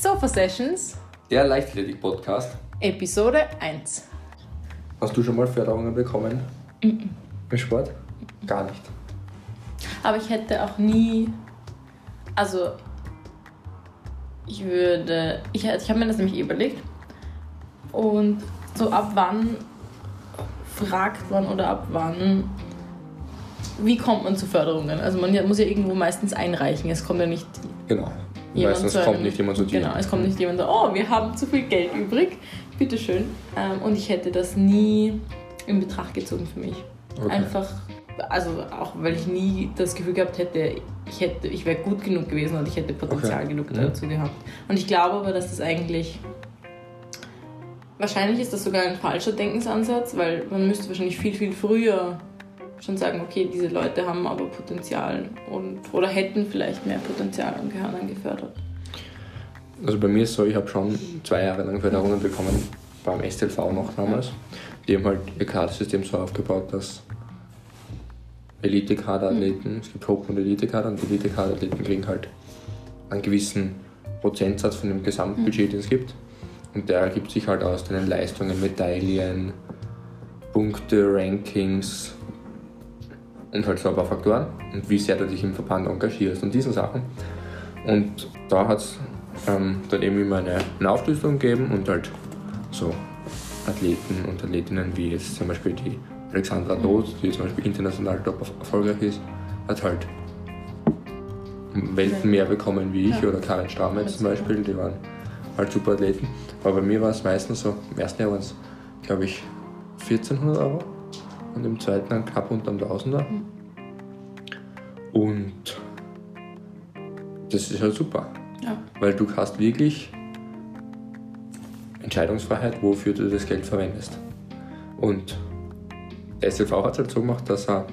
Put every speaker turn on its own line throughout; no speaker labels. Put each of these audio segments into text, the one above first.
Sofa Sessions,
Der Leichtathletik-Podcast.
Episode 1.
Hast du schon mal Förderungen bekommen? Im Sport? Gar nicht.
Aber ich hätte auch nie. Also, ich würde. Ich, ich habe mir das nämlich eh überlegt. Und so ab wann fragt man oder ab wann. Wie kommt man zu Förderungen? Also, man muss ja irgendwo meistens einreichen. Es kommt ja nicht
Genau.
Jemand
Meistens kommt
einem-
nicht jemand zu dir.
Genau, es kommt nicht jemand so, oh, wir haben zu viel Geld übrig, bitteschön. Ähm, und ich hätte das nie in Betracht gezogen für mich.
Okay.
Einfach, also auch weil ich nie das Gefühl gehabt hätte, ich, hätte, ich wäre gut genug gewesen und ich hätte Potenzial
Okay.
genug dazu gehabt. Und ich glaube aber, dass das eigentlich, wahrscheinlich ist das sogar ein falscher Denkensansatz, weil man müsste wahrscheinlich viel, viel früher schon sagen, okay, diese Leute haben aber Potenzial und oder hätten vielleicht mehr Potenzial und gehören gefördert.
Also bei mir ist so, ich habe schon zwei Jahre lang Förderungen bekommen, beim STLV noch damals. Die haben halt ihr Kadersystem so aufgebaut, dass Elite-Kaderathleten, es gibt Hoch- und Elite-Kader und die Elite-Kaderathleten kriegen halt einen gewissen Prozentsatz von dem Gesamtbudget, den es gibt. Und der ergibt sich halt aus deinen Leistungen, Medaillen, Punkte, Rankings und halt so ein paar Faktoren und wie sehr du dich im Verband engagierst und diesen Sachen. Und da hat es ähm, dann eben immer eine, eine Aufschlüsselung gegeben und halt so Athleten und Athletinnen wie jetzt zum Beispiel die Alexandra Doth, die zum Beispiel international top erfolgreich ist, hat halt Welten mehr bekommen wie ich
Ja.
oder Karin Strametz zum Beispiel, die waren halt super Athleten. Aber bei mir war es meistens so, im ersten Jahr waren es glaube ich 1400 Euro und im zweiten dann knapp unter dem Tausender. Und das ist halt super.
Ja.
Weil du hast wirklich Entscheidungsfreiheit, wofür du das Geld verwendest. Und der SLV hat es halt so gemacht, dass er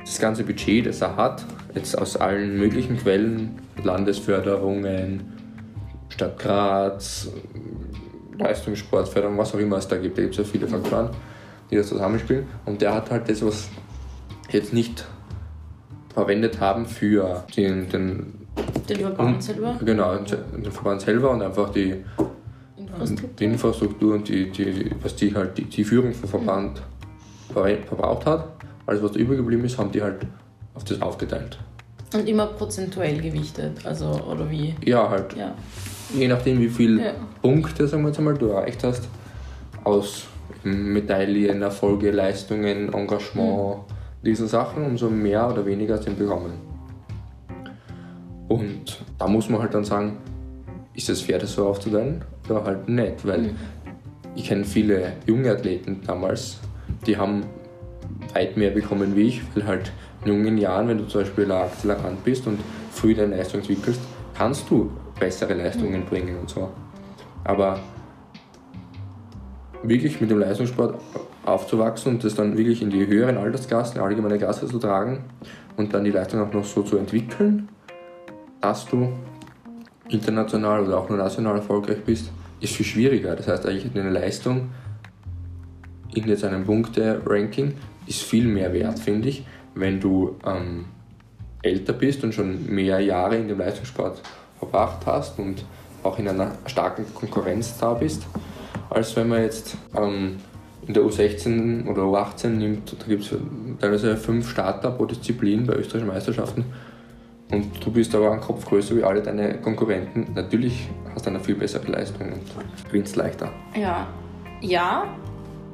das ganze Budget, das er hat, jetzt aus allen möglichen Quellen, Landesförderungen, Stadt Graz, Leistungssportförderung, was auch immer es da gibt, da gibt es ja viele Faktoren, die das zusammenspielen. Und der hat halt das, was jetzt nicht verwendet haben für den, den
Den Verband selber,
Genau, den Verband selber und einfach die,
Infrastruktur.
die Infrastruktur und die, die, was die halt die, die Führung vom Verband verwe- verbraucht hat. Alles, was da übergeblieben ist, haben die halt auf das aufgeteilt.
Und immer prozentuell gewichtet, also oder wie?
Ja, halt,
Ja.
je nachdem, wie viel
Ja.
Punkte, sagen wir jetzt einmal, du erreicht hast, aus Medaillen, Erfolge, Leistungen, Engagement, diesen Sachen, umso mehr oder weniger sind bekommen. Und da muss man halt dann sagen, ist es fair, das so aufzuteilen oder halt nicht, weil ich kenne viele junge Athleten damals, die haben weit mehr bekommen wie ich, weil halt in jungen Jahren, wenn du zum Beispiel Akzelerant bist und früh deine Leistung entwickelst, kannst du bessere Leistungen bringen und so. Aber wirklich mit dem Leistungssport aufzuwachsen und das dann wirklich in die höheren Altersklassen, allgemeine Klasse zu tragen und dann die Leistung auch noch so zu entwickeln, dass du international oder auch nur national erfolgreich bist, ist viel schwieriger. Das heißt eigentlich eine Leistung in jetzt einem Punkte-Ranking ist viel mehr wert, finde ich, wenn du ähm, älter bist und schon mehr Jahre in dem Leistungssport verbracht hast und auch in einer starken Konkurrenz da bist, als wenn man jetzt ähm, in der U16 oder U18 nimmt, da gibt es teilweise fünf Starter pro Disziplin bei österreichischen Meisterschaften und du bist aber einen Kopf größer wie alle deine Konkurrenten. Natürlich hast du eine viel bessere Leistung und gewinnst leichter.
Ja, ja,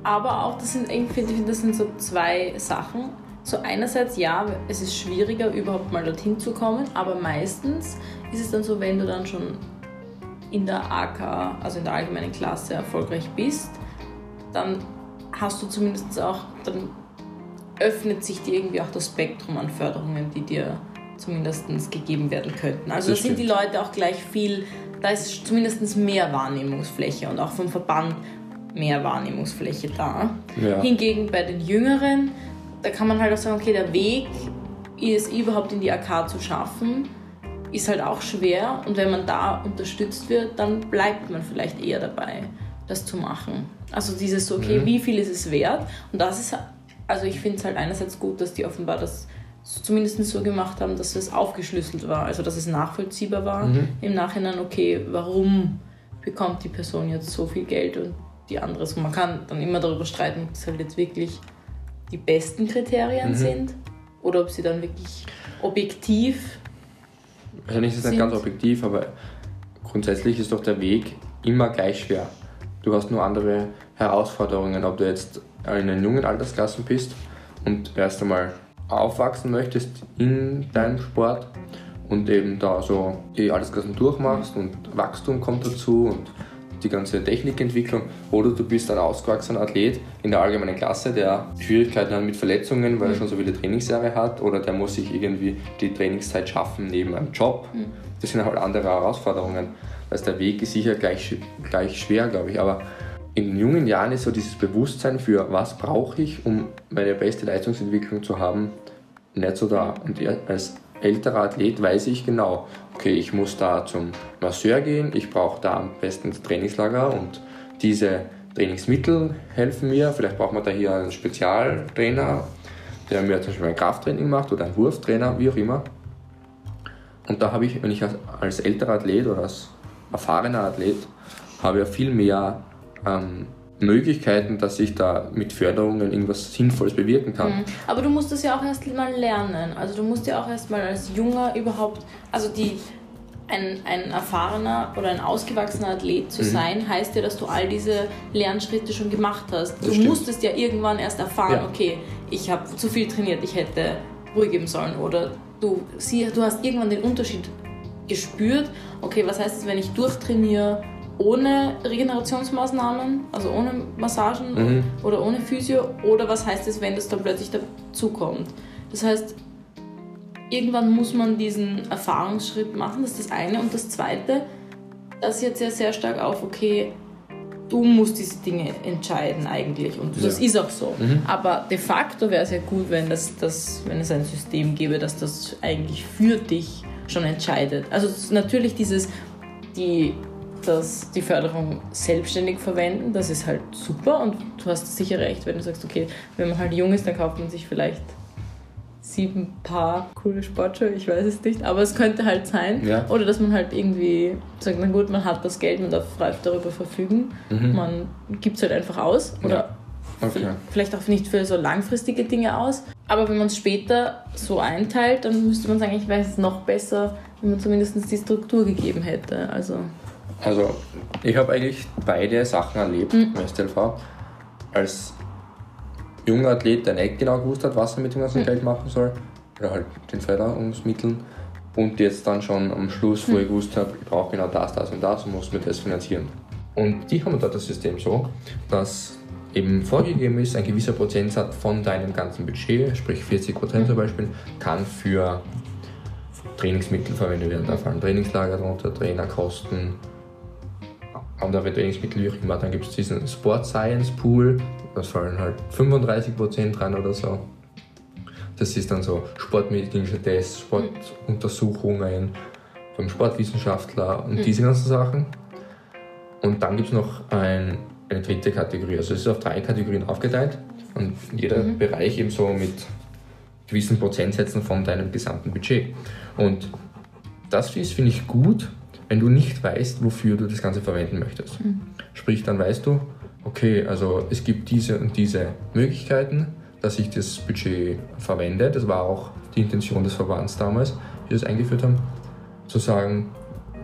aber auch das sind irgendwie finde ich, das sind so zwei Sachen. So einerseits ja, es ist schwieriger überhaupt mal dorthin zu kommen, aber meistens ist es dann so, wenn du dann schon in der AK, also in der allgemeinen Klasse erfolgreich bist, dann hast du zumindest auch, dann öffnet sich dir irgendwie auch das Spektrum an Förderungen, die dir zumindest gegeben werden könnten. Also da sind die. Leute auch gleich viel, da ist zumindest mehr Wahrnehmungsfläche und auch vom Verband mehr Wahrnehmungsfläche da.
Ja.
Hingegen bei den Jüngeren, da kann man halt auch sagen, okay, der Weg, es überhaupt in die AK zu schaffen, ist halt auch schwer und wenn man da unterstützt wird, dann bleibt man vielleicht eher dabei, das zu machen. Also dieses so, okay, wie viel ist es wert? Und das ist, also ich finde es halt einerseits gut, dass die offenbar das zumindest so gemacht haben, dass es aufgeschlüsselt war, also dass es nachvollziehbar war.
Mhm.
Im Nachhinein, okay, warum bekommt die Person jetzt so viel Geld und die andere so. Man kann dann immer darüber streiten, ob das halt jetzt wirklich die besten Kriterien
Mhm.
sind oder ob sie dann wirklich objektiv.
Wahrscheinlich ist es nicht ganz objektiv, aber grundsätzlich ist doch der Weg immer gleich schwer. Du hast nur andere Herausforderungen, ob du jetzt in den jungen Altersklassen bist und erst einmal aufwachsen möchtest in deinem Sport und eben da so die Altersklassen durchmachst und Wachstum kommt dazu und die ganze Technikentwicklung oder du bist ein ausgewachsener Athlet in der allgemeinen Klasse, der Schwierigkeiten hat mit Verletzungen, weil er schon so viele Trainingsjahre hat oder der muss sich irgendwie die Trainingszeit schaffen neben einem Job. Das sind halt andere Herausforderungen. Also der Weg ist sicher gleich, gleich schwer, glaube ich, aber in jungen Jahren ist so dieses Bewusstsein für was brauche ich, um meine beste Leistungsentwicklung zu haben, nicht so da. Und als älterer Athlet weiß ich genau, okay, ich muss da zum Masseur gehen, ich brauche da am besten das Trainingslager und diese Trainingsmittel helfen mir. Vielleicht braucht man da hier einen Spezialtrainer, der mir zum Beispiel ein Krafttraining macht oder einen Wurftrainer, wie auch immer. Und da habe ich, wenn ich als, als älterer Athlet oder als erfahrener Athlet, habe ja viel mehr ähm, Möglichkeiten, dass ich da mit Förderungen irgendwas Sinnvolles bewirken kann.
Mhm. Aber du musst das ja auch erst mal lernen. Also du musst ja auch erst mal als Junger überhaupt, also die ein, ein erfahrener oder ein ausgewachsener Athlet
Mhm.
zu sein, heißt ja, dass du all diese Lernschritte schon gemacht hast.
Das
du
stimmt.
musstest ja irgendwann erst erfahren,
Ja.
okay, ich habe zu viel trainiert, ich hätte ruhig geben sollen. Oder du, sie, du hast irgendwann den Unterschied gespürt, okay, was heißt es, wenn ich durchtrainiere ohne Regenerationsmaßnahmen, also ohne Massagen
Mhm.
oder ohne Physio, oder was heißt es, wenn das dann plötzlich dazukommt. Das heißt, irgendwann muss man diesen Erfahrungsschritt machen, das ist das eine. Und das zweite, das jetzt ja sehr stark auf, okay, du musst diese Dinge entscheiden eigentlich. Und das
Ja.
ist auch so.
Mhm.
Aber de facto wäre es ja gut, wenn, das, das, wenn es ein System gäbe, das das eigentlich für dich schon entscheidet. Also natürlich dieses, die, das, die Förderung selbstständig verwenden, das ist halt super und du hast sicher recht, wenn du sagst, okay, wenn man halt jung ist, dann kauft man sich vielleicht sieben Paar coole Sportschuhe, ich weiß es nicht, aber es könnte halt sein.
Ja.
Oder dass man halt irgendwie sagt, na gut, man hat das Geld, man darf frei darüber verfügen,
Mhm.
man gibt es halt einfach aus. Oder
Okay.
vielleicht auch nicht für so langfristige Dinge aus. Aber wenn man es später so einteilt, dann müsste man sagen, ich weiß es noch besser, wenn man zumindest die Struktur gegeben hätte. Also,
Also, ich habe eigentlich beide Sachen erlebt
Mhm.
im STLV. Als junger Athlet, der nicht genau gewusst hat, was er mit dem ganzen
Mhm.
Geld machen soll, oder halt den Förderungsmitteln. Und jetzt dann schon am Schluss,
Mhm.
wo ich gewusst habe, ich brauche genau das, das und das und muss mir das finanzieren. Und die haben dort das System so, dass eben vorgegeben ist, ein gewisser Prozentsatz von deinem ganzen Budget, sprich 40 Prozent zum Beispiel, kann für Trainingsmittel verwendet werden. Da fallen Trainingslager drunter, Trainerkosten, andere Trainingsmittel, wie auch immer. Dann gibt es diesen Sport Science Pool, da fallen halt 35% dran oder so. Das ist dann so sportmedizinische Tests, Sportuntersuchungen vom Sportwissenschaftler und diese ganzen Sachen. Und dann gibt es noch ein, eine dritte Kategorie. Also es ist auf drei Kategorien aufgeteilt und jeder Bereich eben so mit gewissen Prozentsätzen von deinem gesamten Budget. Und das ist, finde ich, gut, wenn du nicht weißt, wofür du das Ganze verwenden möchtest. Sprich, dann weißt du, okay, also es gibt diese und diese Möglichkeiten, dass ich das Budget verwende. Das war auch die Intention des Verbands damals, die das eingeführt haben, zu sagen,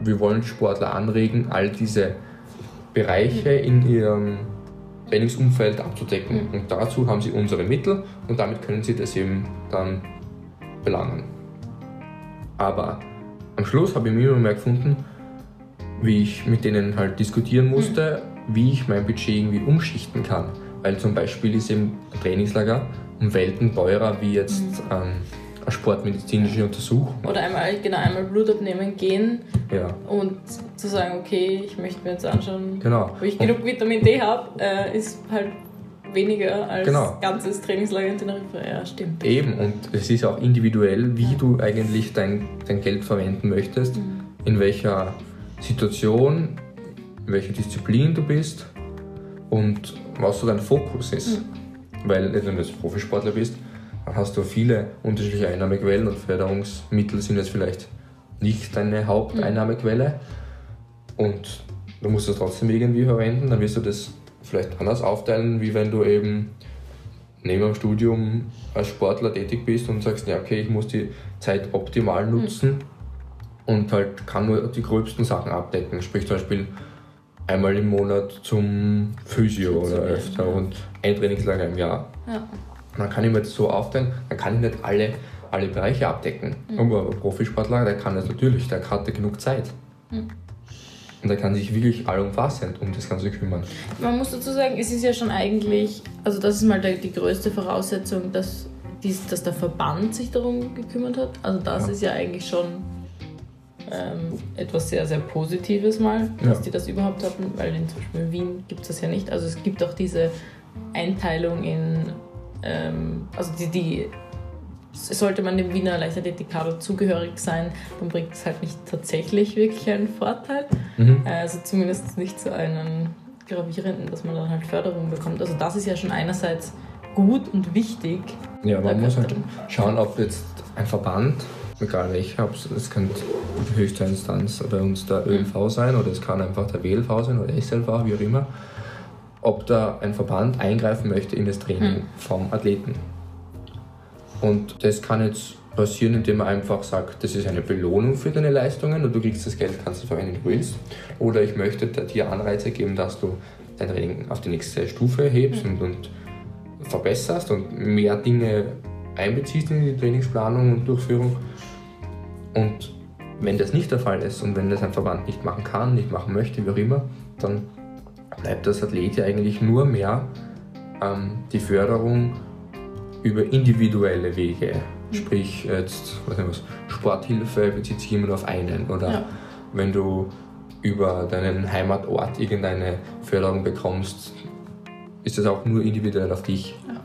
wir wollen Sportler anregen, all diese Bereiche in ihrem Trainingsumfeld abzudecken. Und dazu haben sie unsere Mittel und damit können sie das eben dann belangen. Aber am Schluss habe ich mir immer mehr gefunden, wie ich mit denen halt diskutieren musste, wie ich mein Budget irgendwie umschichten kann. Weil zum Beispiel ist eben ein Trainingslager um Welten teurer wie jetzt ähm, eine sportmedizinische Untersuchung.
oder einmal, genau, einmal Blut abnehmen gehen
Ja,
und zu sagen, okay, ich möchte mir jetzt anschauen,
genau.
wo ich
Und-
genug Vitamin D habe, äh, ist halt weniger als
Genau.
ganzes Trainingslager in Teneriffa. Ja, stimmt.
Eben, und es ist auch individuell, wie du eigentlich dein, dein Geld verwenden möchtest, in welcher Situation, in welcher Disziplin du bist und was so dein Fokus ist. Weil, wenn du jetzt Profisportler bist, dann hast du viele unterschiedliche Einnahmequellen und Förderungsmittel sind jetzt vielleicht nicht deine Haupteinnahmequelle und du musst es trotzdem irgendwie verwenden, dann wirst du das vielleicht anders aufteilen, wie wenn du eben neben dem Studium als Sportler tätig bist und sagst, ja okay, ich muss die Zeit optimal nutzen mhm. Und halt kann nur die gröbsten Sachen abdecken. Sprich zum Beispiel einmal im Monat zum Physio oder öfter ja. und ein Trainingslager im Jahr. Ja. Dann kann ich mir das so aufteilen, dann kann ich nicht alle, alle Bereiche abdecken. Mhm. Aber ein Profisportler, der kann das natürlich, der hat genug Zeit. Mhm. Und er kann sich wirklich allumfassend um das Ganze kümmern.
Man muss dazu sagen, es ist ja schon eigentlich, also das ist mal die, die größte Voraussetzung, dass, dies, dass der Verband sich darum gekümmert hat. Also das ja. ist ja eigentlich schon ähm, etwas sehr, sehr Positives mal, dass ja. die das überhaupt hatten, weil in zum Beispiel Wien gibt es das ja nicht. Also es gibt auch diese Einteilung in, ähm, also die, die sollte man dem Wiener Leichtathletik-Kader zugehörig sein, dann bringt es halt nicht tatsächlich wirklich einen Vorteil. Mhm. Also zumindest nicht zu einem gravierenden, dass man dann halt Förderung bekommt. Also das ist ja schon einerseits gut und wichtig.
Ja, man muss halt schauen, ob jetzt ein Verband, egal welcher, es könnte die höchste Instanz bei uns der ÖLV mhm. sein oder es kann einfach der WLV sein oder SLV, wie auch immer, ob da ein Verband eingreifen möchte in das Training mhm. vom Athleten. Und das kann jetzt passieren, indem man einfach sagt, das ist eine Belohnung für deine Leistungen und du kriegst das Geld, kannst du verwenden, wie du willst. Oder ich möchte dir Anreize geben, dass du dein Training auf die nächste Stufe hebst und, und verbesserst und mehr Dinge einbeziehst in die Trainingsplanung und Durchführung. Und wenn das nicht der Fall ist und wenn das ein Verband nicht machen kann, nicht machen möchte, wie auch immer, dann bleibt das Athlet ja eigentlich nur mehr ähm, die Förderung über individuelle Wege. Mhm. Sprich, jetzt was was, Sporthilfe bezieht sich immer nur auf einen. Oder ja. wenn du über deinen Heimatort irgendeine Förderung bekommst, ist das auch nur individuell auf dich. Ja.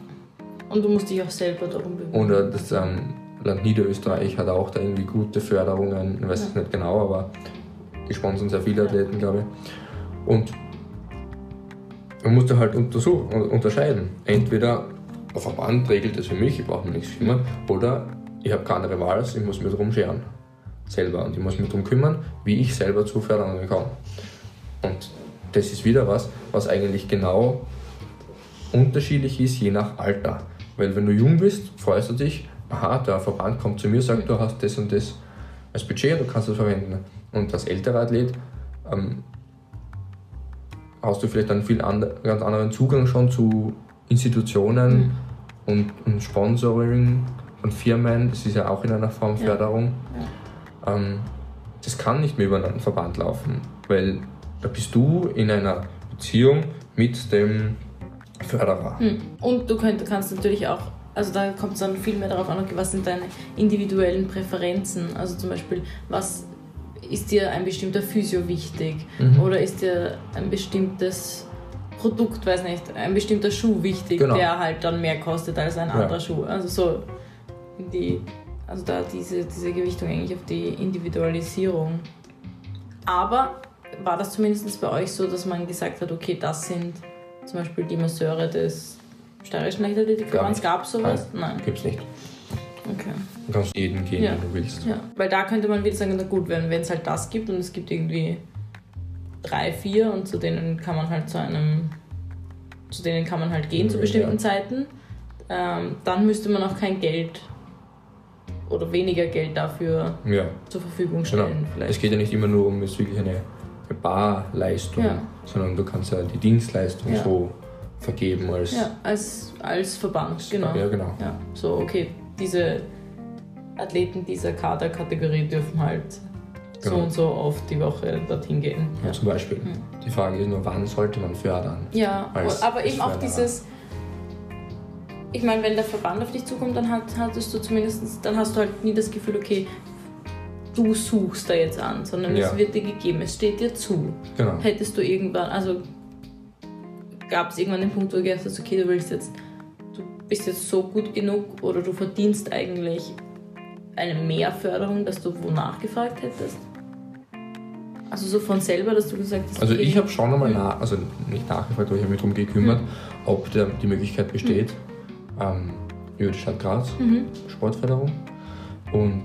Und du musst dich auch selber darum bemühen.
Oder das ähm, Land Niederösterreich hat auch da irgendwie gute Förderungen, ich weiß es ja. nicht genau, aber die sponsern sehr viele Athleten, glaube ich. Und man muss da halt unterscheiden. Entweder ein Verband regelt das für mich, ich brauche mir nichts kümmern. Oder ich habe keine andere Wahl, ich muss mich darum scheren. Selber. Und ich muss mich darum kümmern, wie ich selber zu Förderungen komme. Und das ist wieder was, was eigentlich genau unterschiedlich ist, je nach Alter. Weil wenn du jung bist, freust du dich, aha, der Verband kommt zu mir, sagt, du hast das und das als Budget, du kannst das verwenden. Und als älterer Athlet ähm, hast du vielleicht einen viel and ganz anderen Zugang schon zu Institutionen mhm. und, und, Sponsoring von Firmen, das ist ja auch in einer Form Förderung. Ja. Ja. Ähm, das kann nicht mehr über einen Verband laufen, weil da bist du in einer Beziehung mit dem Förderer.
Mhm. Und du könnt, kannst natürlich auch, also da kommt es dann viel mehr darauf an, was sind deine individuellen Präferenzen. Also zum Beispiel, was ist dir ein bestimmter Physio wichtig mhm. oder ist dir ein bestimmtes Produkt, weiß nicht, ein bestimmter Schuh wichtig, genau. der halt dann mehr kostet als ein anderer ja. Schuh. Also so die, also da diese, diese Gewichtung eigentlich auf die Individualisierung. Aber war das zumindest bei euch so, dass man gesagt hat, okay, das sind zum Beispiel die Masseure des steirischen Leichtathletikverbands? Gab es sowas?
Nein. Nein. Gibt's nicht.
Okay.
Du kannst jeden gehen, ja. wenn du willst.
Ja, weil da könnte man wieder sagen, na gut, wenn es halt das gibt und es gibt irgendwie drei, vier und zu denen kann man halt zu einem, zu denen kann man halt gehen zu bestimmten ja. Zeiten, ähm, dann müsste man auch kein Geld oder weniger Geld dafür ja. zur Verfügung stellen.
Genau. Es geht ja nicht immer nur um wirklich eine, eine Barleistung, ja. sondern du kannst ja die Dienstleistung so vergeben als,
ja, als, als Verband, genau.
Ja, genau.
Ja, so, okay, diese Athleten dieser Kaderkategorie dürfen halt genau. so und so oft die Woche dorthin gehen.
Ja. Zum Beispiel. Mhm. Die Frage ist nur, wann sollte man fördern?
Ja, aber eben auch dieses. Ich meine, wenn der Verband auf dich zukommt, dann hattest du zumindest, dann hast du halt nie das Gefühl, okay, du suchst da jetzt an, sondern ja. es wird dir gegeben, es steht dir zu. Genau. Hättest du irgendwann, also gab es irgendwann den Punkt, wo du gedacht hast, okay, du willst jetzt, du bist jetzt so gut genug oder du verdienst eigentlich eine Mehrförderung, dass du wo nachgefragt hättest? Also so von selber, dass du gesagt hast.
Also ich habe schon einmal nach, also nicht nachgefragt, aber ich habe mich darum gekümmert, mhm. ob der, die Möglichkeit besteht, mhm. ähm, über die Stadt Graz, Sportförderung. Und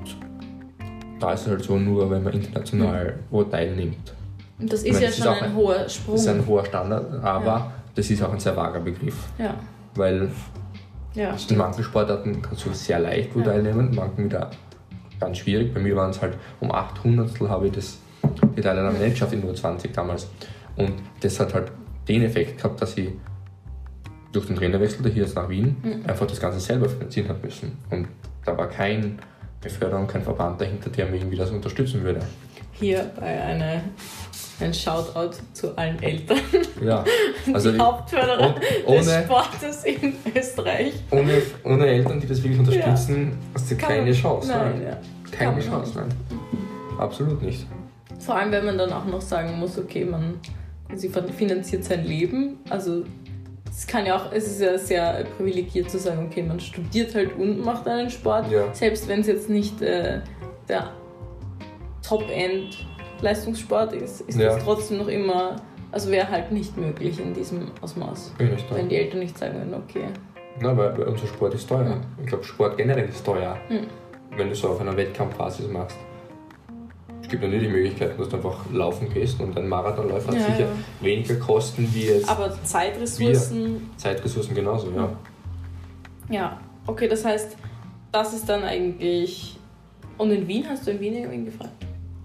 da ist es halt so nur, wenn man international wo teilnimmt.
Und das ist
meine,
ja
ist
schon
auch
ein
ein-
hoher Sprung.
Das ist ein hoher Standard, aber
Ja.
Das ist auch ein sehr vager Begriff.
ja,
Weil
ja,
in manchen Sportarten kannst du sehr leicht wo
Ja.
teilnehmen, in manchen wieder ganz schwierig. Bei mir waren es halt um 800 habe ich das, die Teilnahme nicht geschafft, in nur 20 damals. Und das hat halt den Effekt gehabt, dass ich durch den Trainerwechsel, der hier jetzt nach Wien,
Mhm.
einfach das Ganze selber finanzieren habe müssen. Und da war kein Beförderung, kein Verband dahinter, der mich irgendwie das unterstützen würde.
Hier bei einer, ein Shoutout zu allen Eltern,
Ja, also
die Hauptförderer
oh-
des
ohne-
Sportes in Österreich.
ohne, ohne Eltern, die das wirklich unterstützen, hast du keine
man-
Chance.
Nein, ja.
Keine Chance, nein. Absolut nicht.
Vor allem, wenn man dann auch noch sagen muss, okay, man sie finanziert sein Leben. Also es kann ja auch, es ist ja sehr privilegiert zu sagen, okay, man studiert halt und macht einen Sport.
Ja.
Selbst wenn es jetzt nicht äh, der Top-End-Leistungssport ist, ist
Ja.
das trotzdem noch immer, also wäre halt nicht möglich in diesem Ausmaß.
Da.
Wenn die Eltern nicht sagen würden, okay.
Na, weil, weil unser Sport ist teuer.
Mhm.
Ich glaube, Sport generell ist teuer,
Mhm.
wenn du so auf einer Wettkampfbasis machst. Es gibt natürlich die Möglichkeiten, dass du einfach laufen gehst und ein Marathonläufer hat
Ja,
sicher
ja.
weniger Kosten wie jetzt
Aber Zeitressourcen,
Zeitressourcen genauso, ja.
ja. Okay, das heißt, das ist dann eigentlich. Und in Wien hast du in Wien irgendwen gefragt?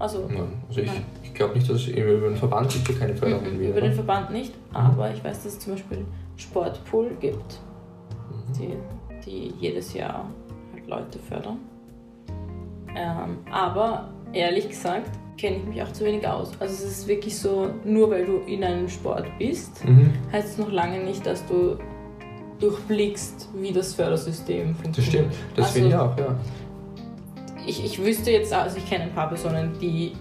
Also.
Nein, also ich, ich glaube nicht, dass es über den Verband gibt es keine Förderung
Mhm,
Wien,
über den? Verband nicht, aber ich weiß, dass es zum Beispiel Sportpool gibt,
Mhm.
die, die jedes Jahr halt Leute fördern. Ähm, aber ehrlich gesagt kenne ich mich auch zu wenig aus. Also es ist wirklich so, nur weil du in einem Sport bist,
Mhm.
heißt es noch lange nicht, dass du durchblickst, wie das Fördersystem funktioniert.
Das stimmt, das
Also-
finde ich auch, ja.
Ich, ich wüsste jetzt, also ich kenne ein paar Personen, die,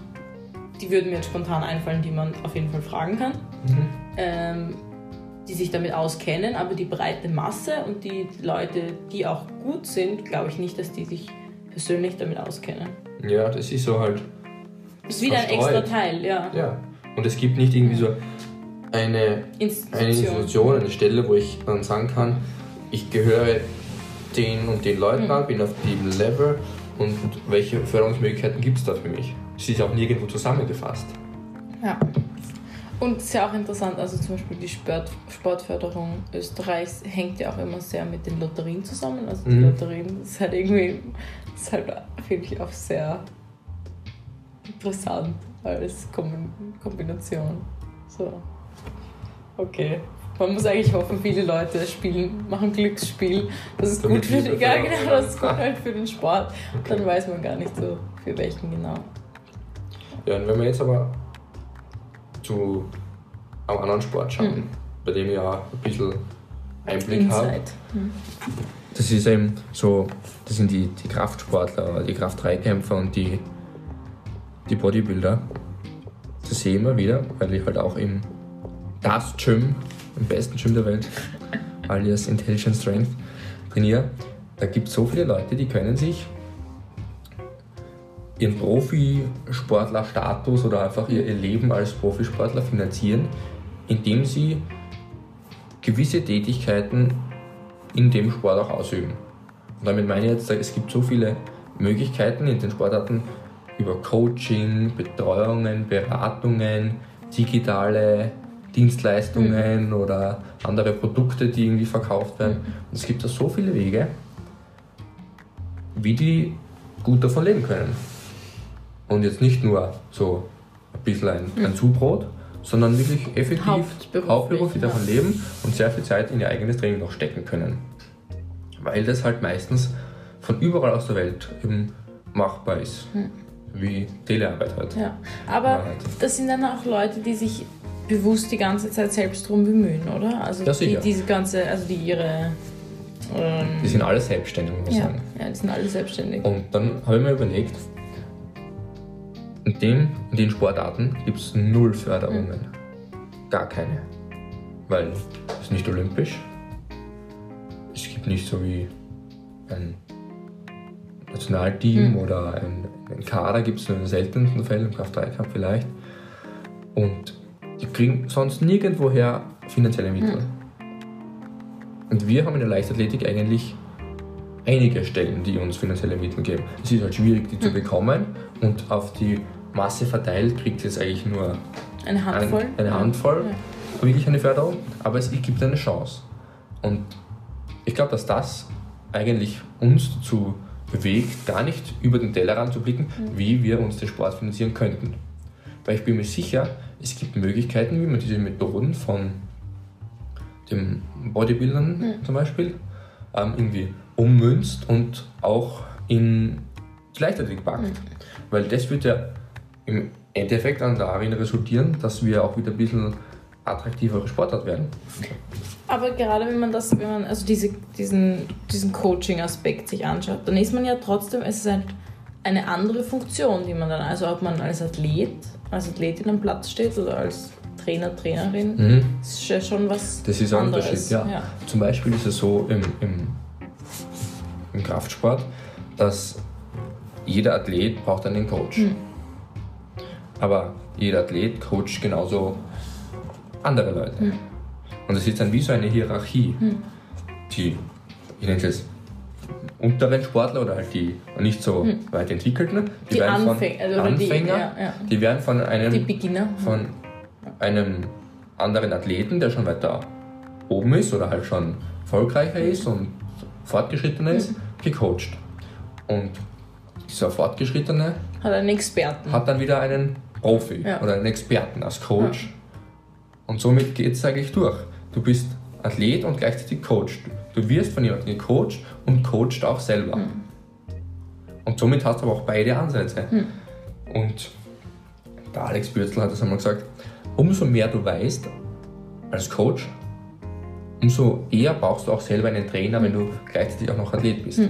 die würden mir jetzt spontan einfallen, die man auf jeden Fall fragen kann.
Mhm.
ähm, die sich damit auskennen, aber die breite Masse und die Leute, die auch gut sind, glaube ich nicht, dass die sich persönlich damit auskennen.
Ja, das ist so halt,
Ist wieder ein extra. Teil, ja.
ja. Und es gibt nicht irgendwie so eine
Institution.
eine Institution, eine Stelle, wo ich dann sagen kann, ich gehöre den und den Leuten
Mhm.
an, bin auf dem Level und welche Förderungsmöglichkeiten gibt es da für mich? Es ist auch nirgendwo zusammengefasst.
Ja. Und ja auch interessant, also zum Beispiel die Sport, Sportförderung Österreichs hängt ja auch immer sehr mit den Lotterien zusammen. Also die
Mhm.
Lotterien das ist halt irgendwie, ist halt, finde ich, auch sehr interessant als Kombi- Kombination. So. Okay. Man muss eigentlich hoffen, viele Leute spielen, machen Glücksspiel. Das ist
Damit
gut für
die
den, ja, genau, das ist gut halt für den Sport. Dann weiß man gar nicht so, für welchen genau.
Ja, und wenn wir jetzt aber zu einem anderen Sport schauen,
Mhm.
bei dem ich auch ein bisschen Einblick habe.
Mhm.
das ist eben so, das sind die, die Kraftsportler, die Kraft-3-Kämpfer und die, die Bodybuilder. Das sehe ich immer wieder, weil ich halt auch im das Gym, im besten Gym der Welt, alias Intelligent Strength, trainiere. Da gibt es so viele Leute, die können sich ihren Profisportler-Status oder einfach ihr, Leben als Profisportler finanzieren, indem sie gewisse Tätigkeiten in dem Sport auch ausüben. Und damit meine ich jetzt, es gibt so viele Möglichkeiten in den Sportarten über Coaching, Betreuungen, Beratungen, digitale Dienstleistungen oder andere Produkte, die irgendwie verkauft werden. Und es gibt da so viele Wege, wie die gut davon leben können. Und jetzt nicht nur so ein bisschen ein, ein Zubrot, sondern wirklich effektiv
Hauptberuflich,
hauptberuflich
ja.
davon leben und sehr viel Zeit in ihr eigenes Training noch stecken können. Weil das halt meistens von überall aus der Welt eben machbar ist. Wie Telearbeit halt.
Ja, aber
Wahrheit.
das sind dann auch Leute, die sich bewusst die ganze Zeit selbst drum bemühen, oder? Also
Ja,
die, diese ganze, also die ihre. Ähm,
Die sind alle selbstständig, muss man
ja,
sagen.
ja, die sind alle selbstständig.
Und dann habe ich mir überlegt, in, dem, in den Sportarten gibt es null Förderungen. Gar keine. Weil es ist nicht olympisch. Es gibt nicht so wie ein Nationalteam
Mhm.
oder ein, ein Kader, gibt es nur in seltensten Fällen, im Kraft-3-Kampf vielleicht. Und die kriegen sonst nirgendwoher finanzielle Mittel. Und wir haben in der Leichtathletik eigentlich einige Stellen, die uns finanzielle Mittel geben. Es ist halt schwierig, die zu
Mhm.
bekommen und auf die Masse verteilt kriegt es eigentlich nur
Eine Handvoll.
ein, eine Handvoll, wirklich eine Förderung, aber es gibt eine Chance. Und ich glaube, dass das eigentlich uns dazu bewegt, gar nicht über den Tellerrand zu blicken, wie wir uns den Sport finanzieren könnten. Weil ich bin mir sicher, es gibt Möglichkeiten, wie man diese Methoden von dem Bodybuildern zum Beispiel ähm, irgendwie ummünzt und auch in die Leichtathletik packt. Weil das wird ja im Endeffekt dann darin resultieren, dass wir auch wieder ein bisschen attraktivere Sportart werden.
Aber gerade wenn man das, wenn man also diese, diesen, diesen Coaching-Aspekt sich anschaut, dann ist man ja trotzdem, es ist halt eine andere Funktion, die man dann, also ob man als Athlet, als Athletin am Platz steht oder als Trainer, Trainerin,
Mhm.
ist ja schon was
Das ist ein
anderes.
Unterschied, ja.
ja.
Zum Beispiel ist es so im, im, im Kraftsport, dass jeder Athlet braucht einen Coach. Aber jeder Athlet coacht genauso andere Leute. Und es ist dann wie so eine Hierarchie. Die, ich nenne es unteren Sportler oder halt die nicht so weit entwickelten,
Die
werden
Anfänger,
von
also oder die-
Anfänger,
ja, ja.
die werden von einem
Die
von einem anderen Athleten, der schon weiter oben ist oder halt schon erfolgreicher ist und fortgeschrittener ist,
Mhm.
gecoacht. Und dieser Fortgeschrittene
Hat einen Experten.
hat dann wieder einen Profi
Ja.
oder einen Experten als Coach. Und somit geht es eigentlich durch. Du bist Athlet und gleichzeitig Coach. Du wirst von jemandem gecoacht und coacht auch selber.
Mhm.
Und somit hast du aber auch beide Ansätze. Und der Alex Bürzel hat das einmal gesagt, umso mehr du weißt als Coach, umso eher brauchst du auch selber einen Trainer, wenn du gleichzeitig auch noch Athlet bist.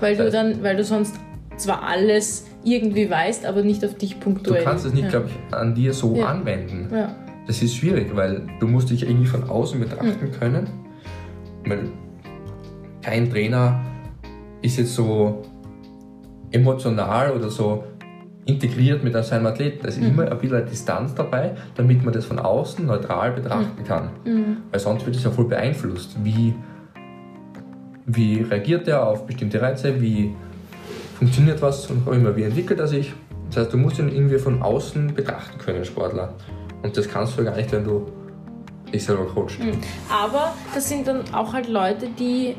Weil du dann, weil du sonst zwar alles irgendwie weißt, aber nicht auf dich
Du
punktuell.
kannst es nicht,
ja.
glaube ich, an dir so
Ja.
anwenden.
Ja.
Das ist schwierig, weil du musst dich irgendwie von außen betrachten können. Weil kein Trainer ist jetzt so emotional oder so integriert mit seinem Athleten. Da ist immer ein bisschen eine Distanz dabei, damit man das von außen neutral betrachten kann. Weil sonst wird es ja voll beeinflusst. Wie, wie reagiert er auf bestimmte Reize? Wie funktioniert was und auch immer, wie entwickelt er sich? Das heißt, du musst ihn irgendwie von außen betrachten können, Sportler. Und das kannst du ja gar nicht, wenn du dich selber coachst.
Aber das sind dann auch halt Leute, die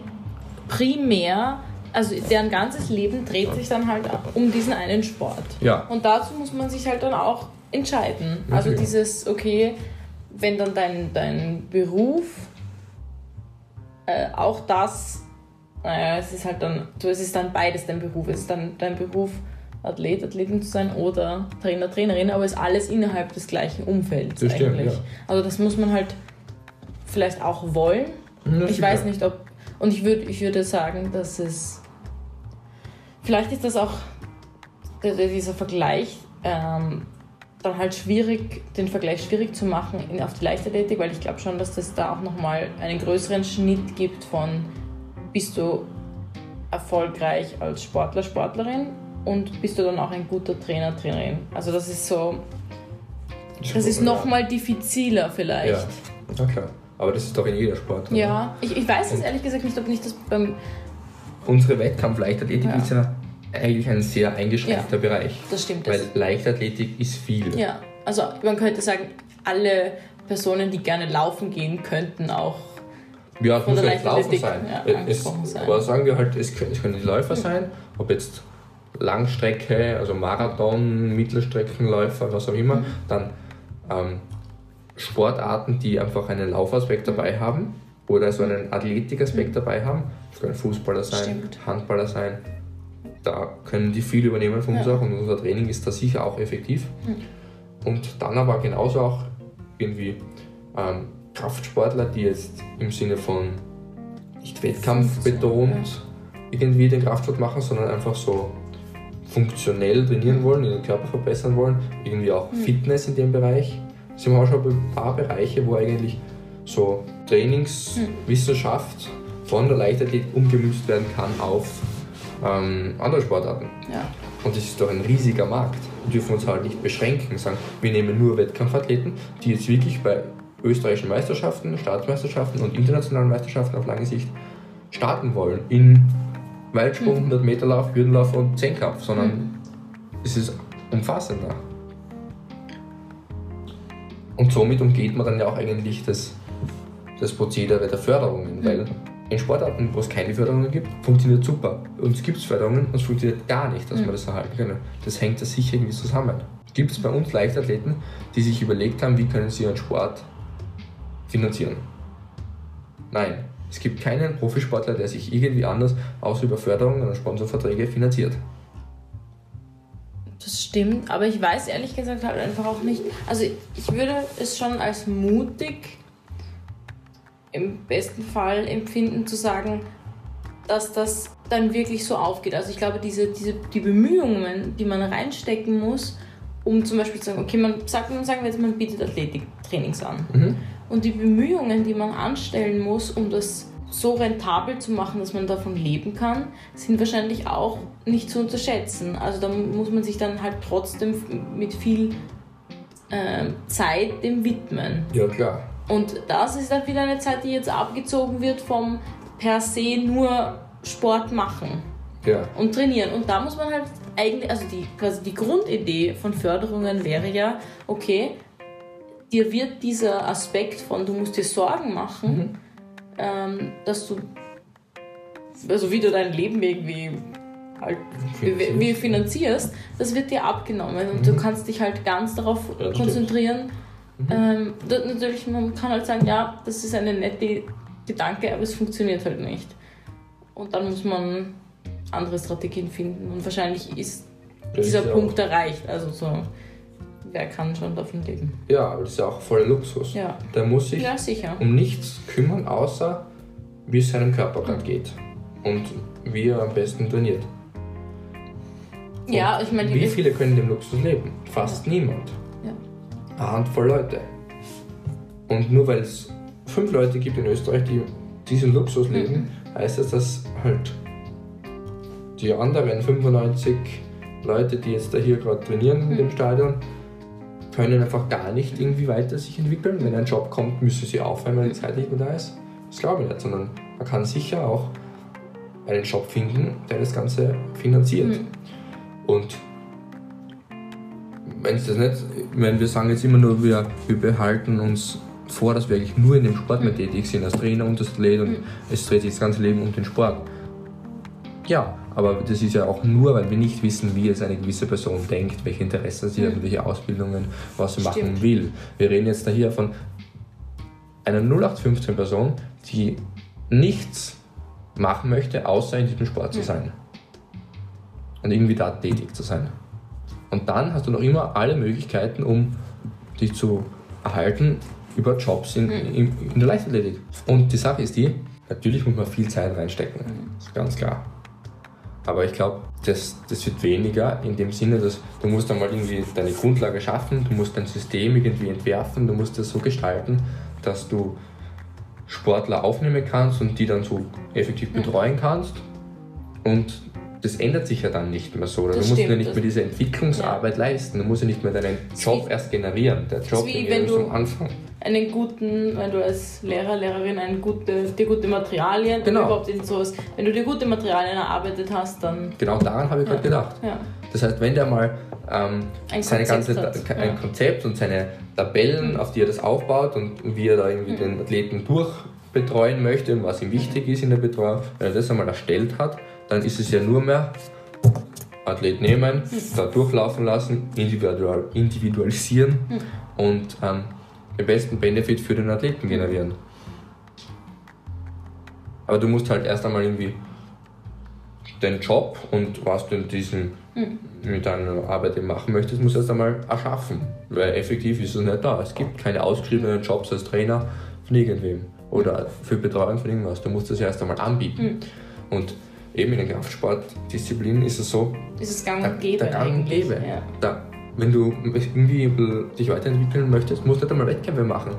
primär, also deren ganzes Leben dreht sich dann halt um diesen einen Sport.
Ja.
Und dazu muss man sich halt dann auch entscheiden. Also
Natürlich.
dieses, okay, wenn dann dein, dein Beruf äh, auch das, naja, es ist halt dann, so es ist dann beides dein Beruf. Es ist dann dein Beruf, Athlet, Athletin zu sein oder Trainer, Trainerin, aber es ist alles innerhalb des gleichen Umfelds
Das stimmt,
eigentlich.
ja.
Also das muss man halt vielleicht auch wollen.
Ja,
Ich weiß nicht, ob. Und ich, würd, ich würde sagen, dass es. Vielleicht ist das auch dieser Vergleich ähm, dann halt schwierig, den Vergleich schwierig zu machen in, auf die Leichtathletik, weil ich glaube schon, dass das da auch nochmal einen größeren Schnitt gibt von bist du erfolgreich als Sportler, Sportlerin und bist du dann auch ein guter Trainer, Trainerin. Also das ist so, das ist nochmal diffiziler vielleicht.
Ja, klar. Aber das ist doch in jeder Sport. oder?
Ja, ich, ich weiß es ehrlich gesagt nicht, ob nicht das beim.
Unsere Wettkampf-Leichtathletik
Ja.
ist ja eigentlich ein sehr eingeschränkter Bereich.
Das stimmt.
Weil
Das.
Leichtathletik ist viel.
Ja, also man könnte sagen, alle Personen, die gerne laufen gehen, könnten auch.
Ja, es muss ja nicht laufen
Leichtathletik,
sein.
ja,
es,
angesprochen sein.
aber sagen wir halt, es können, es können die Läufer sein, ob jetzt Langstrecke, also Marathon, Mittelstreckenläufer, was auch immer,
Mhm.
dann ähm, Sportarten, die einfach einen Laufaspekt dabei haben oder so einen Athletikaspekt dabei haben. Das können Fußballer sein,
Mhm. Stimmt.
Handballer sein. Da können die viel übernehmen von uns
Ja.
auch und unser Training ist da sicher auch effektiv.
Mhm.
Und dann aber genauso auch irgendwie ähm, Kraftsportler, die jetzt im Sinne von nicht Wettkampf betont irgendwie den Kraftsport machen, sondern einfach so funktionell trainieren wollen, ihren Körper verbessern wollen, irgendwie auch Fitness in dem Bereich. Sie haben auch schon ein paar Bereiche, wo eigentlich so Trainingswissenschaft von der Leichtathletik umgemünzt werden kann auf ähm, andere Sportarten.
Ja.
Und das ist doch ein riesiger Markt. Wir dürfen uns halt nicht beschränken, sagen, wir nehmen nur Wettkampfathleten, die jetzt wirklich bei österreichischen Meisterschaften, Staatsmeisterschaften und internationalen Meisterschaften auf lange Sicht starten wollen in Weitsprung, 100 Meter Lauf, Hürdenlauf und Zehnkampf, sondern es ist umfassender. Und somit umgeht man dann ja auch eigentlich das, das Prozedere der Förderungen, weil in Sportarten, wo es keine Förderungen gibt, funktioniert super. Uns gibt es Förderungen und es funktioniert gar nicht, dass wir das erhalten können. Das hängt da sicher irgendwie zusammen. Gibt es bei uns Leichtathleten, die sich überlegt haben, wie können sie ihren Sport finanzieren? Nein. Es gibt keinen Profisportler, der sich irgendwie anders außer über Förderungen und Sponsorverträge finanziert.
Das stimmt, aber ich weiß ehrlich gesagt halt einfach auch nicht. Also ich würde es schon als mutig im besten Fall empfinden zu sagen, dass das dann wirklich so aufgeht. Also ich glaube, diese, diese, die Bemühungen, die man reinstecken muss, um zum Beispiel zu sagen, okay, man sagt, sagen wir jetzt, man bietet Athletiktrainings an.
Mhm.
Und die Bemühungen, die man anstellen muss, um das so rentabel zu machen, dass man davon leben kann, sind wahrscheinlich auch nicht zu unterschätzen. Also da muss man sich dann halt trotzdem mit viel äh, Zeit dem widmen.
Ja, klar.
Und das ist dann wieder eine Zeit, die jetzt abgezogen wird vom per se nur Sport machen
Ja.
und trainieren. Und da muss man halt eigentlich, also die, quasi die Grundidee von Förderungen wäre ja, okay, dir wird dieser Aspekt von, du musst dir Sorgen machen, ähm, dass du, also wie du dein Leben irgendwie halt wie, wie finanzierst, das wird dir abgenommen und du kannst dich halt ganz darauf
Ja,
konzentrieren. Ähm, da- natürlich, man kann halt sagen, ja, das ist eine nette Gedanke, aber es funktioniert halt nicht. Und dann muss man andere Strategien finden und wahrscheinlich ist
Das
dieser
ist
Punkt erreicht. Also so, wer kann schon davon leben?
Ja, aber das ist ja auch voller Luxus.
Ja,
Der muss sich
ja sicher.
um nichts kümmern, außer wie es seinem Körper gerade geht und wie er am besten trainiert.
Ja, ich meine,
Wie viele können dem Luxus leben? Fast niemand.
Ja.
Eine Handvoll Leute. Und nur weil es fünf Leute gibt in Österreich, die diesen Luxus
Mhm.
leben, heißt das, dass halt die anderen 95 Leute, die jetzt da hier gerade trainieren in
Mhm.
dem Stadion, können einfach gar nicht irgendwie weiter sich entwickeln. Wenn ein Job kommt, müssen sie aufhören, weil die Zeit nicht mehr da ist. Das glaube ich nicht, sondern man kann sicher auch einen Job finden, der das Ganze finanziert.
Mhm.
Und wenn es das nicht, wenn wir sagen jetzt immer nur, wir, wir behalten uns vor, dass wir eigentlich nur in dem Sport mehr tätig sind, als Trainer und als Athlet und es dreht sich das ganze Leben um den Sport. Ja, aber das ist ja auch nur, weil wir nicht wissen, wie jetzt eine gewisse Person denkt, welche Interessen sie hat, welche Ausbildungen, was sie machen will. Wir reden jetzt da hier von einer 0815-Person, die nichts machen möchte, außer in diesem Sport zu sein. Und irgendwie da tätig zu sein. Und dann hast du noch immer alle Möglichkeiten, um dich zu erhalten über Jobs in, in, in der Leichtathletik. Und die Sache ist die, natürlich muss man viel Zeit reinstecken. Das ist ganz klar. Aber ich glaube, das, das wird weniger in dem Sinne, dass du musst einmal irgendwie deine Grundlage schaffen, du musst dein System irgendwie entwerfen, du musst das so gestalten, dass du Sportler aufnehmen kannst und die dann so effektiv betreuen kannst. Und das ändert sich ja dann nicht mehr so. Oder
Das
du musst ja
stimmt,
nicht
das-
mehr diese Entwicklungsarbeit leisten. Du musst ja nicht mehr deinen Job
wie-
erst generieren. Der Job
wie wenn du-
am Anfang.
einen guten, wenn du als Lehrer, Lehrerin ein gute, dir gute Materialien
Genau.
und überhaupt in sowas, wenn du dir gute Materialien erarbeitet hast, dann
Genau daran habe ich gerade gedacht.
ja.
Das heißt, wenn der mal ähm,
Ein
seine
Konzept
ganze
hat,
ein
ja.
Konzept und seine Tabellen, auf die er das aufbaut und wie er da irgendwie den Athleten durchbetreuen möchte und was ihm wichtig ist in der Betreuung, wenn er das einmal erstellt hat, dann ist es ja nur mehr Athlet nehmen, da durchlaufen lassen, individual, individualisieren und ähm, den besten Benefit für den Athleten generieren. Aber du musst halt erst einmal irgendwie den Job und was du in diesem, mit deiner Arbeit eben machen möchtest, musst du erst einmal erschaffen. Weil effektiv ist es nicht da. Es gibt keine ausgeschriebenen Jobs als Trainer von irgendwem oder für Betreuung von irgendwas. Du musst das ja erst einmal anbieten. Und eben in der Kraftsportdisziplin ist es so,
ist es gang und gäbe
der Gang und. Gäbe.
Ja.
Da, wenn du irgendwie dich weiterentwickeln möchtest, musst du nicht einmal Wettkämpfe machen.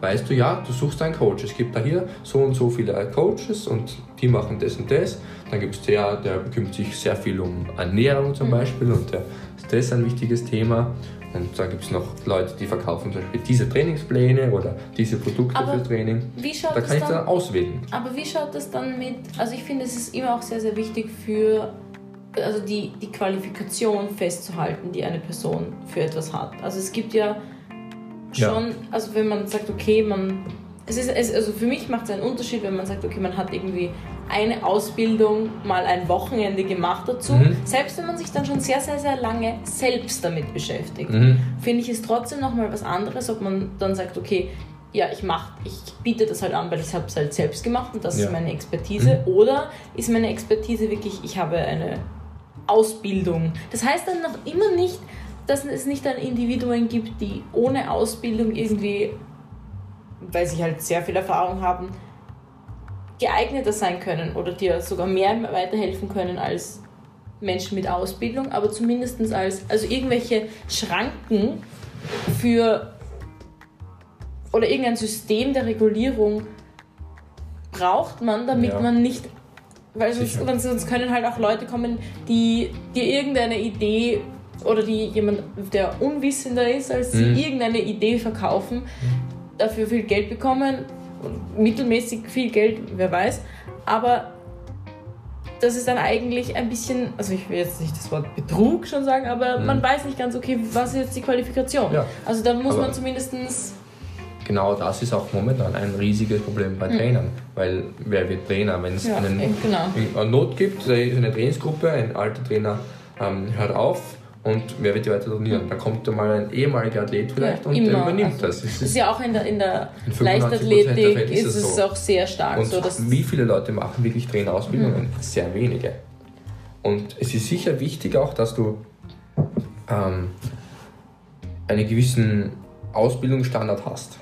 Weißt du, ja, du suchst einen Coach. Es gibt da hier so und so viele Coaches und die machen das und das. Dann gibt es der, der kümmert sich sehr viel um Ernährung zum Beispiel und der Das ist ein wichtiges Thema. Und da gibt es noch Leute, die verkaufen zum Beispiel diese Trainingspläne oder diese Produkte
Aber
für Training.
Wie schaut
Da kann ich
dann,
dann auswählen.
Aber wie schaut das dann mit, also ich finde, es ist immer auch sehr, sehr wichtig für, also die, die Qualifikation festzuhalten, die eine Person für etwas hat. Also es gibt ja
Ja.
schon, also wenn man sagt, okay, man, es ist, es, also für mich macht es einen Unterschied, wenn man sagt, okay, man hat irgendwie eine Ausbildung mal ein Wochenende gemacht dazu.
Mhm.
Selbst wenn man sich dann schon sehr, sehr, sehr lange selbst damit beschäftigt
Mhm.
finde ich es trotzdem nochmal was anderes, ob man dann sagt, okay, ja, ich mach, ich biete das halt an, weil ich habe es halt selbst gemacht und das
Ja.
ist meine Expertise. Oder ist meine Expertise wirklich, ich habe eine Ausbildung. Das heißt dann noch immer nicht, dass es nicht dann Individuen gibt, die ohne Ausbildung irgendwie, weil sie halt sehr viel Erfahrung haben, geeigneter sein können oder dir sogar mehr weiterhelfen können als Menschen mit Ausbildung, aber zumindest als, also irgendwelche Schranken für oder irgendein System der Regulierung braucht man, damit
Ja.
man nicht, weil sonst, sonst können halt auch Leute kommen, die dir irgendeine Idee oder die jemand, der unwissender ist als sie,
Mhm.
irgendeine Idee verkaufen, dafür viel Geld bekommen, mittelmäßig viel Geld, wer weiß, aber das ist dann eigentlich ein bisschen, also ich will jetzt nicht das Wort Betrug schon sagen, aber
Mhm.
man weiß nicht ganz, okay, was ist jetzt die Qualifikation?
Ja.
Also dann muss
Aber-
man zumindestens
Genau das ist auch momentan ein riesiges Problem bei Trainern. Weil wer wird Trainer, wenn es
Ja,
einen,
genau.
eine Not gibt, da ist eine Trainingsgruppe, ein alter Trainer ähm, hört auf und wer wird die weiter trainieren? Da kommt da mal ein ehemaliger Athlet vielleicht und der
immer.
übernimmt
Also,
das.
Das ist ja auch in der, in der
In 95% der
Leichtathletik
ist es so.
auch sehr stark
und
so,
wie viele Leute machen wirklich Trainerausbildungen?
Mhm.
Sehr wenige. Und es ist sicher wichtig auch, dass du ähm, einen gewissen Ausbildungsstandard hast.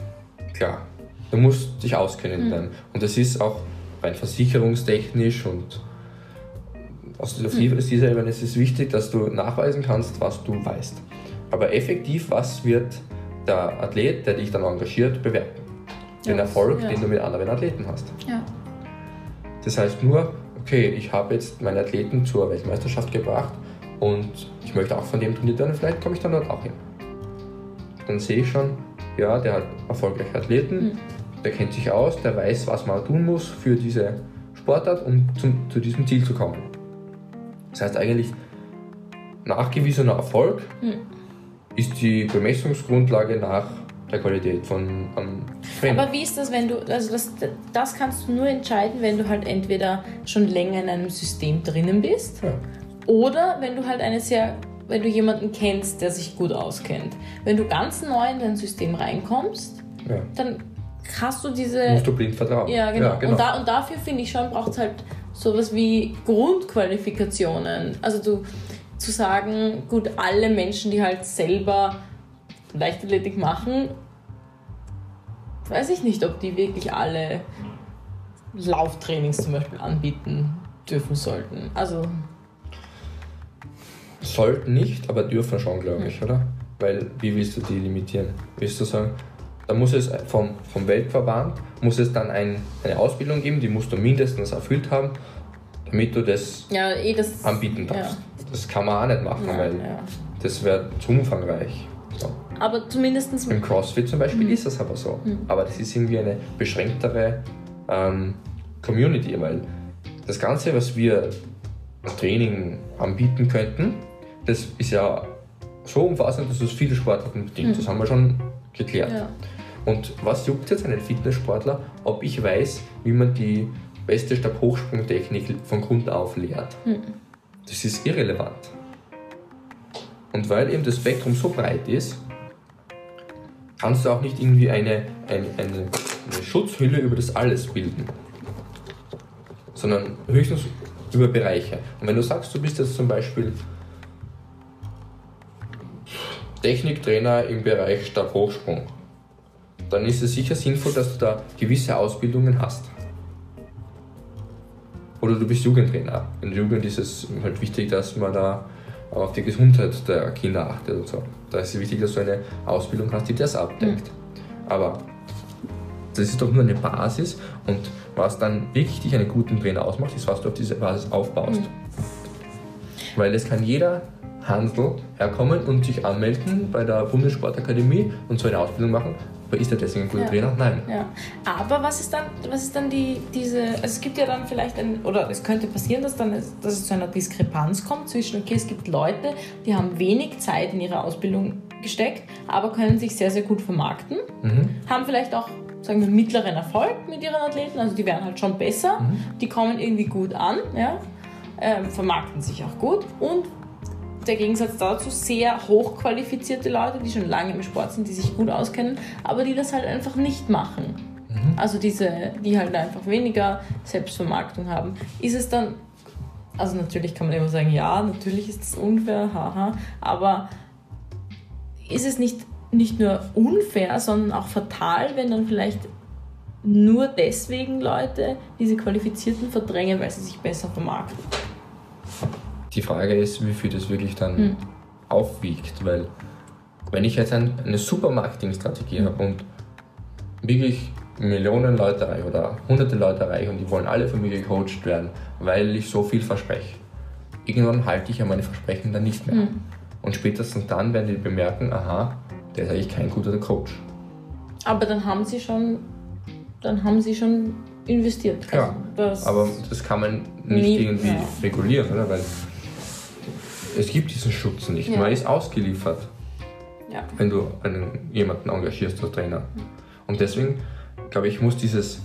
Klar, du musst dich auskennen
Mhm.
dann. Und das ist auch rein versicherungstechnisch und aus auf die- aus dieser Ebene ist es wichtig, dass du nachweisen kannst, was du weißt. Aber effektiv, was wird der Athlet, der dich dann engagiert, bewerten? Den
Ja,
Erfolg,
ja.
den du mit anderen Athleten hast.
ja.
Das heißt nur, okay, ich habe jetzt meine Athleten zur Weltmeisterschaft gebracht und ich möchte auch von dem trainiert werden, vielleicht komme ich dann dort auch hin. Dann sehe ich schon, ja, der hat erfolgreiche Athleten,
Mhm.
der kennt sich aus, der weiß, was man tun muss für diese Sportart, um zum, zu diesem Ziel zu kommen. Das heißt eigentlich, nachgewiesener Erfolg
Mhm.
ist die Bemessungsgrundlage nach der Qualität von einem Trainer.
Aber wie ist das, wenn du, also das, das kannst du nur entscheiden, wenn du halt entweder schon länger in einem System drinnen bist
ja.
oder wenn du halt eine sehr, wenn du jemanden kennst, der sich gut auskennt. Wenn du ganz neu in dein System reinkommst,
Ja.
dann hast du diese
Musst du blind vertrauen.
Ja, genau.
genau.
Und, da, und dafür finde ich schon, braucht es halt sowas wie Grundqualifikationen. Also du zu sagen, gut, alle Menschen, die halt selber Leichtathletik machen, weiß ich nicht, ob die wirklich alle Lauftrainings zum Beispiel anbieten dürfen sollten. Also,
Sollten nicht, aber dürfen schon, glaube ich, oder? Weil, wie willst du die limitieren? Willst du sagen, da muss es vom, vom Weltverband, muss es dann ein, eine Ausbildung geben, die musst du mindestens erfüllt haben, damit du das
ja, eh das.
anbieten darfst. Das kann man auch nicht machen, weil
Nein, ja.
das wäre zu umfangreich. So.
Aber zumindest.
Im CrossFit zum Beispiel
Mhm.
ist das aber so. Aber das ist irgendwie eine beschränktere ähm, Community, weil das Ganze, was wir als Training anbieten könnten, das ist ja so umfassend, dass es viele Sportarten bedingt. Das haben wir schon geklärt.
Mhm. Ja.
Und was juckt jetzt einen Fitnesssportler, ob ich weiß, wie man die beste Stabhochsprungtechnik von Grund auf lehrt?
Mhm.
Das ist irrelevant. Und weil eben das Spektrum so breit ist, kannst du auch nicht irgendwie eine, eine, eine, eine Schutzhülle über das alles bilden, sondern höchstens über Bereiche. Und wenn du sagst, du bist jetzt zum Beispiel Techniktrainer im Bereich Stabhochsprung, dann ist es sicher sinnvoll, dass du da gewisse Ausbildungen hast. Oder du bist Jugendtrainer. In der Jugend ist es halt wichtig, dass man da auf die Gesundheit der Kinder achtet und so. Da ist es wichtig, dass du eine Ausbildung hast, die das abdeckt. Aber das ist doch nur eine Basis und was dann wirklich dich einen guten Trainer ausmacht, ist, was du auf diese Basis aufbaust. Weil es kann jeder Handel herkommen und sich anmelden bei der Bundessportakademie und so eine Ausbildung machen. Aber ist er deswegen ein guter
Ja.
Trainer? Nein.
Ja, aber was ist dann, was ist dann die, diese, also es gibt ja dann vielleicht ein, oder es könnte passieren, dass dann es, dass es zu einer Diskrepanz kommt zwischen, okay, es gibt Leute, die haben wenig Zeit in ihre Ausbildung gesteckt, aber können sich sehr, sehr gut vermarkten,
Mhm.
haben vielleicht auch, sagen wir, mittleren Erfolg mit ihren Athleten, also die werden halt schon besser, die kommen irgendwie gut an, ja, ähm, vermarkten sich auch gut und der Gegensatz dazu sehr hochqualifizierte Leute, die schon lange im Sport sind, die sich gut auskennen, aber die das halt einfach nicht machen. Also diese, die halt einfach weniger Selbstvermarktung haben. Ist es dann, also natürlich kann man immer sagen, ja, natürlich ist es unfair, haha, aber ist es nicht, nicht nur unfair, sondern auch fatal, wenn dann vielleicht nur deswegen Leute diese Qualifizierten verdrängen, weil sie sich besser vermarkten?
Die Frage ist, wie viel das wirklich dann
Hm.
aufwiegt, weil wenn ich jetzt ein, eine super Marketingstrategie habe und wirklich Millionen Leute erreiche oder hunderte Leute erreiche und die wollen alle von mir gecoacht werden, weil ich so viel verspreche, irgendwann halte ich ja meine Versprechen dann nicht mehr.
Hm.
Und spätestens dann werden die bemerken, aha, der ist eigentlich kein guter Coach.
Aber dann haben sie schon, dann haben sie schon investiert.
Ja,
das,
Aber das kann man nicht irgendwie
ja.
regulieren, oder? Weil es gibt diesen Schutz nicht.
Ja.
Man ist ausgeliefert,
ja.
wenn du einen, jemanden engagierst als Trainer. Und deswegen, glaube ich, muss dieses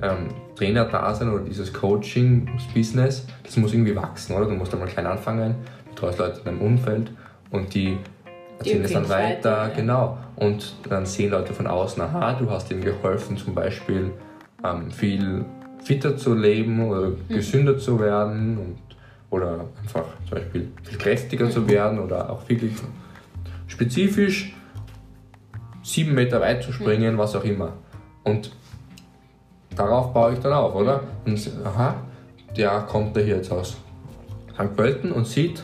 ähm, Trainer-Dasein oder dieses Coaching-Business, das muss irgendwie wachsen, oder? Du musst einmal klein anfangen, du treust Leute in deinem Umfeld und die erzählen es dann weiter,
weiter, ja.
genau. Und dann sehen Leute von außen, aha, du hast ihnen geholfen, zum Beispiel ähm, viel fitter zu leben oder
Mhm.
gesünder zu werden und, oder einfach zum Beispiel viel kräftiger zu werden oder auch wirklich spezifisch sieben Meter weit zu springen, was auch immer. Und darauf baue ich dann auf, oder? Und aha, der kommt da hier jetzt aus St. Pölten und sieht,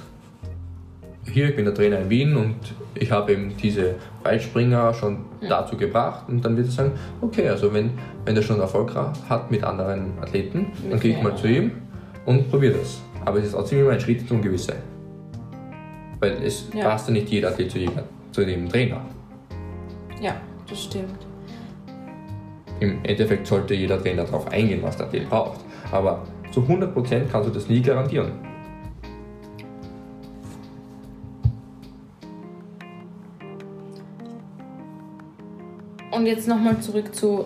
hier, ich bin der Trainer in Wien und ich habe eben diese Weitspringer schon dazu gebracht und dann wird er sagen, okay, also wenn, wenn er schon Erfolg hat mit anderen Athleten, dann gehe ich mal zu ihm und probiere das. Aber es ist trotzdem immer ein Schritt zum Gewisse. Weil es
Ja.
passt ja nicht jeder Athlet zu jedem, zu jedem Trainer.
ja, das stimmt.
Im Endeffekt sollte jeder Trainer darauf eingehen, was der Athlet braucht. Aber zu 100% kannst du das nie garantieren.
Und jetzt nochmal zurück zu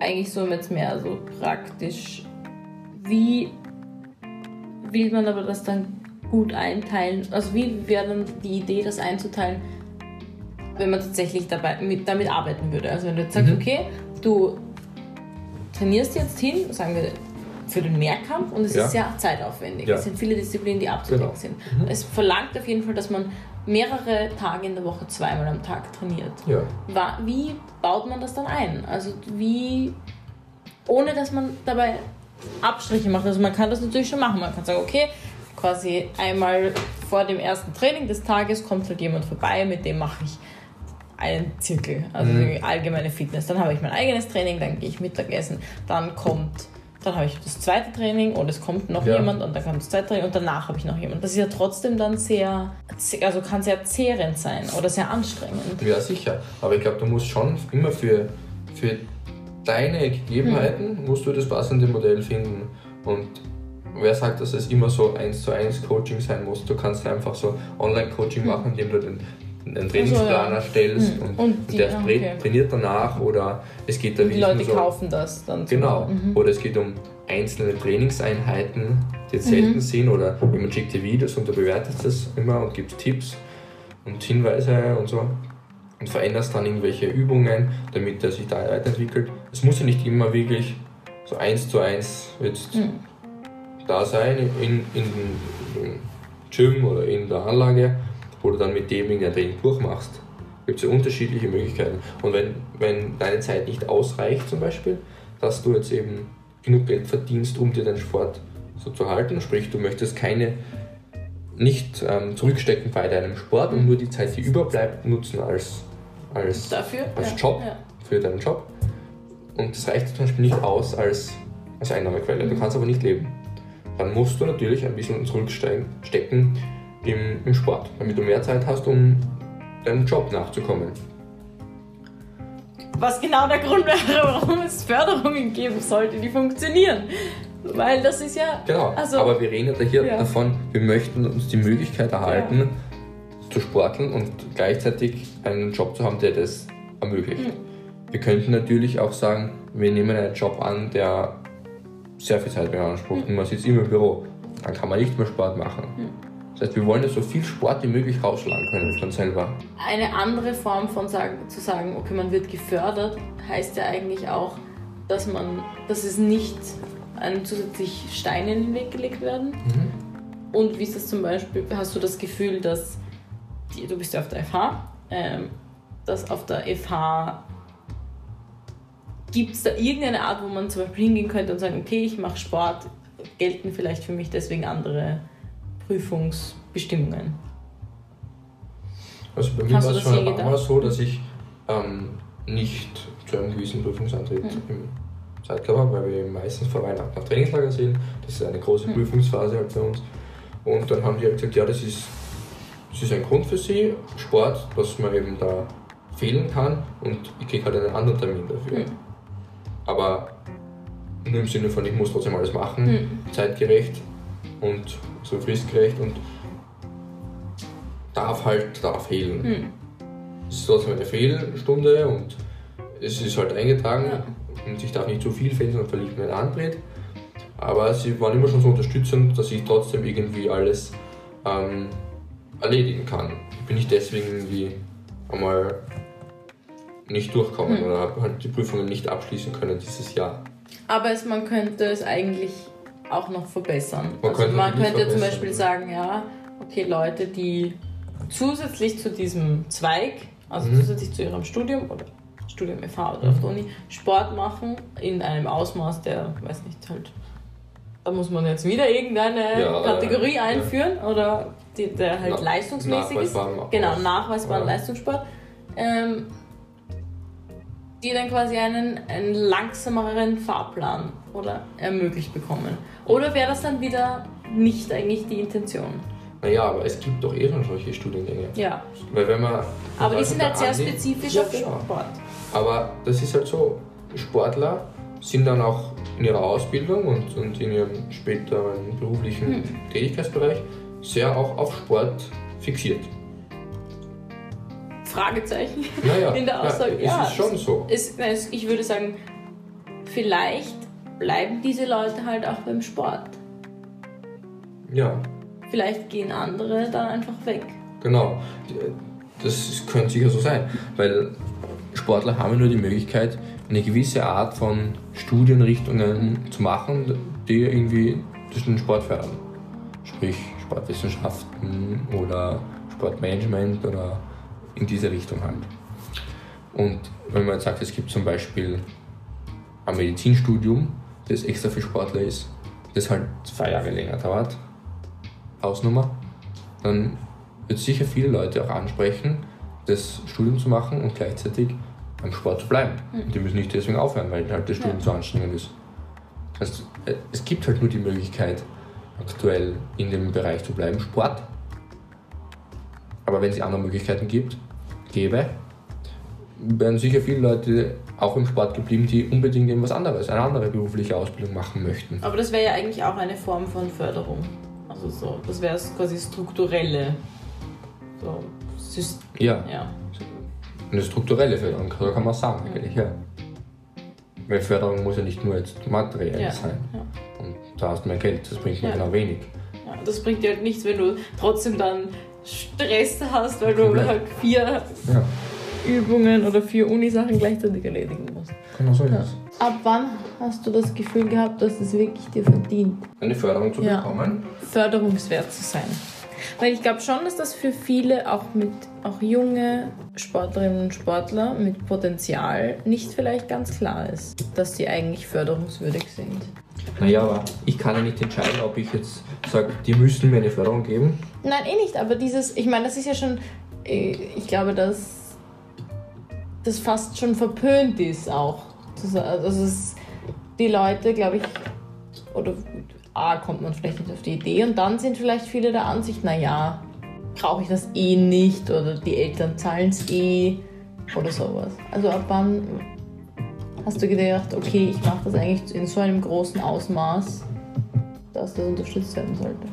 eigentlich so jetzt mehr so praktisch. Wie will man aber das dann gut einteilen? Also wie wäre dann die Idee, das einzuteilen, wenn man tatsächlich dabei, mit, damit arbeiten würde? Also wenn du jetzt sagst,
Mhm.
okay, du trainierst jetzt hin, sagen wir für den Mehrkampf und es
Ja.
ist sehr zeitaufwendig.
Ja.
Es sind viele Disziplinen, die abzudecken
Genau.
sind. Es verlangt auf jeden Fall, dass man mehrere Tage in der Woche zweimal am Tag trainiert.
Ja.
Wie baut man das dann ein? Also wie, ohne dass man dabei Abstriche macht. Also man kann das natürlich schon machen. Man kann sagen, okay, quasi einmal vor dem ersten Training des Tages kommt halt jemand vorbei, mit dem mache ich einen Zirkel, also
Mhm.
allgemeine Fitness. Dann habe ich mein eigenes Training, dann gehe ich Mittagessen, dann kommt, dann habe ich das zweite Training und es kommt noch
Ja.
jemand und dann kommt das zweite Training und danach habe ich noch jemand. Das ist ja trotzdem dann sehr, also kann sehr zehrend sein oder sehr anstrengend.
Ja, sicher. Aber ich glaube, du musst schon immer für, für deine Gegebenheiten musst du das passende Modell finden. Und wer sagt, dass es immer so eins zu eins Coaching sein muss? Du kannst einfach so Online-Coaching machen, indem du den, einen Trainingsplan
ja.
erstellst
Hm.
und,
Und
und
die-
der
ja,
tra-
okay.
trainiert danach oder es geht da
Und die Leute
so,
kaufen das dann.
Genau.
Mhm.
Oder es geht um einzelne Trainingseinheiten, die jetzt selten
Mhm.
sind, oder jemand schickt dir Videos und du bewertest das immer und gibst Tipps und Hinweise und so. Und veränderst dann irgendwelche Übungen, damit er sich da weiterentwickelt. Es muss ja nicht immer wirklich so eins zu eins jetzt
Mhm.
da sein in, in, im Gym oder in der Anlage, wo du dann mit dem irgendein Training durchmachst. Gibt es ja unterschiedliche Möglichkeiten. Und wenn, wenn deine Zeit nicht ausreicht, zum Beispiel, dass du jetzt eben genug Geld verdienst, um dir deinen Sport so zu halten, sprich, du möchtest keine nicht ähm, zurückstecken bei deinem Sport und nur die Zeit, die überbleibt, nutzen als, als,
Dafür?
als
ja.
Job
Ja.
für deinen Job. Und das reicht zum Beispiel nicht aus als, als Einnahmequelle.
Mhm.
Du kannst aber nicht leben. dann musst du natürlich ein bisschen zurückstecken im, im Sport, damit du mehr Zeit hast, um deinem Job nachzukommen.
Was genau der Grund wäre, warum es Förderungen geben sollte, die funktionieren. Weil das ist ja.
Genau,
also,
aber wir reden ja hier
ja.
davon, wir möchten uns die Möglichkeit erhalten, ja. Zu sporteln und gleichzeitig einen Job zu haben, der das ermöglicht. Mhm. Wir könnten natürlich auch sagen, wir nehmen einen Job an, der sehr viel Zeit beansprucht mhm. und man sitzt immer im Büro. Dann kann man nicht mehr Sport machen. Mhm. Das heißt, wir wollen ja so viel Sport wie möglich rausschlagen können von selber.
Eine andere Form von sagen, zu sagen, okay, man wird gefördert, heißt ja eigentlich auch, dass man, dass es nicht einem zusätzlich Steine in den Weg gelegt werden. Mhm. Und wie ist das zum Beispiel, hast du das Gefühl, dass, die, du bist ja auf der FH, ähm, dass auf der FH gibt es da irgendeine Art, wo man zum Beispiel hingehen könnte und sagen, okay, ich mache Sport, gelten vielleicht für mich deswegen andere Prüfungsbestimmungen?
Also bei mir war es schon einmal so, dass ich ähm, nicht zu einem gewissen Prüfungsantritt mhm. im Zeitraum habe, weil wir meistens vor Weihnachten auf Trainingslager sind. Das ist eine große mhm. Prüfungsphase halt bei uns. Und dann haben die halt gesagt, ja, das ist, das ist ein Grund für sie, Sport, dass man eben da fehlen kann und ich kriege halt einen anderen Termin dafür. Mhm. Aber nur im Sinne von, ich muss trotzdem alles machen, mhm. zeitgerecht und so fristgerecht und darf halt da fehlen. Mhm. Es ist trotzdem eine Fehlstunde und es ist halt eingetragen ja. und ich darf nicht zu viel fehlen, sonst verliert meinen Antritt. Aber sie waren immer schon so unterstützend, dass ich trotzdem irgendwie alles ähm, erledigen kann. Ich bin nicht deswegen irgendwie einmal nicht durchkommen mhm. oder habe halt die Prüfungen nicht abschließen können dieses Jahr.
Aber es, man könnte es eigentlich auch noch verbessern. Man also könnte, man könnte zum Beispiel sagen, ja, okay, Leute, die zusätzlich zu diesem Zweig, also mhm. zusätzlich zu ihrem Studium oder Studium FH oder mhm. auf der Uni, Sport machen in einem Ausmaß, der, weiß nicht, halt, da muss man jetzt wieder irgendeine ja, Kategorie äh, einführen ja. oder die, der halt Na, leistungsmäßig ist. Genau, nachweisbaren ja. Leistungssport. Ähm, die dann quasi einen, einen langsameren Fahrplan oder ermöglicht bekommen. Oder wäre das dann wieder nicht eigentlich die Intention?
Naja, aber es gibt doch eh schon solche Studiengänge.
Ja.
Weil wenn man.
Aber die sind halt sehr spezifisch auf. Sport.
Aber das ist halt so, Sportler sind dann auch in ihrer Ausbildung und, und in ihrem späteren beruflichen hm. Tätigkeitsbereich sehr auch auf Sport fixiert.
Fragezeichen
naja,
in der Aussage.
Ja, es ist schon so.
Es, es, ich würde sagen, vielleicht bleiben diese Leute halt auch beim Sport.
Ja.
Vielleicht gehen andere dann einfach weg.
Genau. Das könnte sicher so sein, weil Sportler haben nur die Möglichkeit, eine gewisse Art von Studienrichtungen zu machen, die irgendwie den Sport fördern. Sprich Sportwissenschaften oder Sportmanagement oder in diese Richtung halt. Und wenn man jetzt sagt, es gibt zum Beispiel ein Medizinstudium, das extra für Sportler ist, das halt zwei Jahre länger dauert, Ausnummer, dann wird sicher viele Leute auch ansprechen, das Studium zu machen und gleichzeitig am Sport zu bleiben. Mhm. Die müssen nicht deswegen aufhören, weil halt das Studium ja. zu anstrengend ist. Das heißt, es gibt halt nur die Möglichkeit, aktuell in dem Bereich zu bleiben, Sport. Aber wenn es andere Möglichkeiten gibt, gäbe, wären sicher viele Leute auch im Sport geblieben, die unbedingt irgendwas anderes, eine andere berufliche Ausbildung machen möchten.
Aber das wäre ja eigentlich auch eine Form von Förderung. Also so, das wäre quasi strukturelle so,
System. Ja. ja. Eine strukturelle Förderung, so kann man sagen, mhm. eigentlich, ja. Weil Förderung muss ja nicht nur jetzt materiell ja. sein. Ja. Und da hast du mehr Geld, das bringt mir ja. genau wenig.
Ja, das bringt dir halt nichts, wenn du trotzdem dann Stress hast, weil du halt vier ja. Übungen oder vier Unisachen gleichzeitig erledigen musst.
Genau so ist ja.
Ab wann hast du das Gefühl gehabt, dass es wirklich dir verdient?
Eine Förderung zu ja. bekommen?
Förderungswert zu sein. Weil ich glaube schon, dass das für viele, auch mit auch junge Sportlerinnen und Sportler mit Potenzial, nicht vielleicht ganz klar ist, dass sie eigentlich förderungswürdig sind.
Naja, aber ich kann ja nicht entscheiden, ob ich jetzt sage, die müssen mir eine Förderung geben.
Nein, eh nicht, aber dieses, ich meine, das ist ja schon, äh, ich glaube, dass das fast schon verpönt ist auch. Also es, die Leute, glaube ich, oder A, kommt man vielleicht nicht auf die Idee und dann sind vielleicht viele der Ansicht, naja, brauche ich das eh nicht oder die Eltern zahlen es eh oder sowas. Also ab wann hast du gedacht, okay, ich mache das eigentlich in so einem großen Ausmaß, dass das unterstützt werden sollte?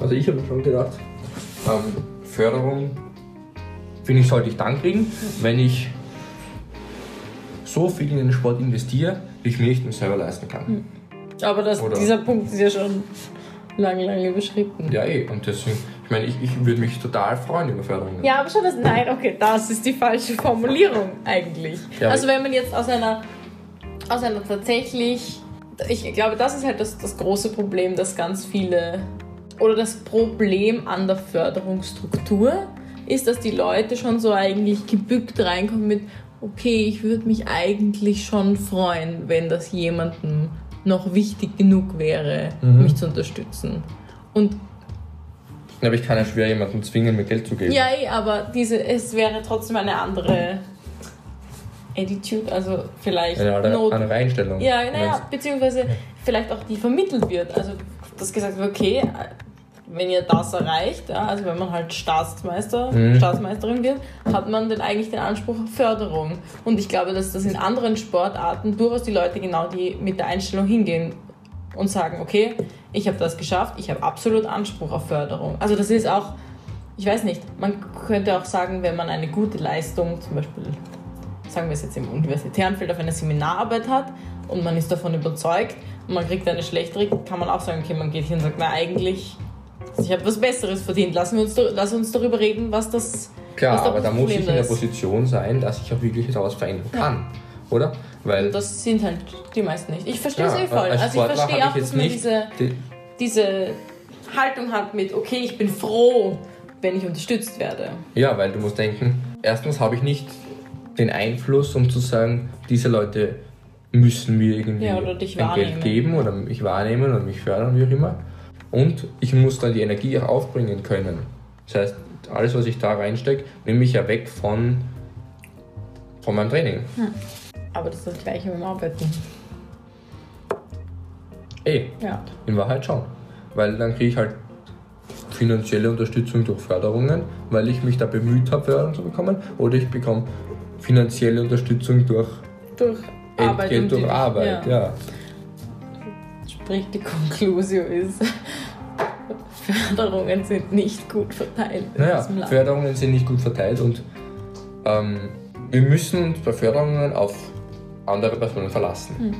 Also ich habe schon gedacht, ähm, Förderung finde ich, sollte ich dann kriegen, wenn ich so viel in den Sport investiere, wie ich mir nicht mehr selber leisten kann.
Aber das,
Oder-
dieser Punkt ist ja schon lange, lange überschritten.
Ja, eh. Und deswegen, ich meine, ich, ich würde mich total freuen über Förderungen.
Ja, aber schon das. Nein, okay, das ist die falsche Formulierung eigentlich.
Ja,
also, wenn man jetzt aus einer, aus einer tatsächlich. Ich glaube, das ist halt das, das große Problem, dass ganz viele. Oder das Problem an der Förderungsstruktur ist, dass die Leute schon so eigentlich gebückt reinkommen mit: Okay, ich würde mich eigentlich schon freuen, wenn das jemandem noch wichtig genug wäre,
Mhm.
mich zu unterstützen. Und
Aber ich kann ja schwer jemanden zwingen, mir Geld zu geben.
ja, eh, aber diese, es wäre trotzdem eine andere Attitude, also vielleicht
Eine andere,
Not.
andere Einstellung.
Ja, naja, beziehungsweise vielleicht auch die vermittelt wird. Also, dass gesagt wird, okay, wenn ihr das erreicht, ja, also wenn man halt Staatsmeister,
Mhm.
Staatsmeisterin wird, hat man dann eigentlich den Anspruch auf Förderung. Und ich glaube, dass das in anderen Sportarten durchaus die Leute genau die mit der Einstellung hingehen und sagen, okay, ich habe das geschafft, ich habe absolut Anspruch auf Förderung. Also das ist auch, ich weiß nicht, man könnte auch sagen, wenn man eine gute Leistung, zum Beispiel, sagen wir es jetzt im universitären Feld, auf eine Seminararbeit hat und man ist davon überzeugt und man kriegt eine schlechtere, kann man auch sagen, okay, man geht hin und sagt, na eigentlich, ich habe was Besseres verdient, lassen wir uns, lass uns darüber reden, was das
Klar,
was da
aber da muss ich in der. Position sein, dass ich auch wirklich etwas verändern kann. Oder? Weil
Das sind halt die meisten nicht. Ich verstehe es
ja,
eh voll.
als
Also ich verstehe auch,
ich
dass man diese,
die,
diese Haltung hat mit, okay, ich bin froh, wenn ich unterstützt werde.
Ja, weil du musst denken, erstens habe ich nicht den Einfluss, um zu sagen, diese Leute müssen mir irgendwie
Ja,
ein
wahrnehmen.
Geld geben oder mich wahrnehmen oder mich fördern, wie auch immer. Und ich muss dann die Energie auch aufbringen können. Das heißt, alles, was ich da reinstecke, nehme ich ja weg von, von meinem Training.
Aber das ist das gleiche mit dem Arbeiten.
Eh,
Ja.
in Wahrheit schon. Weil dann kriege ich halt finanzielle Unterstützung durch Förderungen, weil ich mich da bemüht habe, Förderung zu bekommen. Oder ich bekomme finanzielle Unterstützung durch
Durch Arbeit.
Entgelt durch Arbeit, ja.
Sprich, die Konklusion ist, Förderungen sind nicht gut verteilt
Naja. Förderungen sind nicht gut verteilt und ähm, wir müssen uns bei Förderungen auf andere Personen verlassen.
Hm.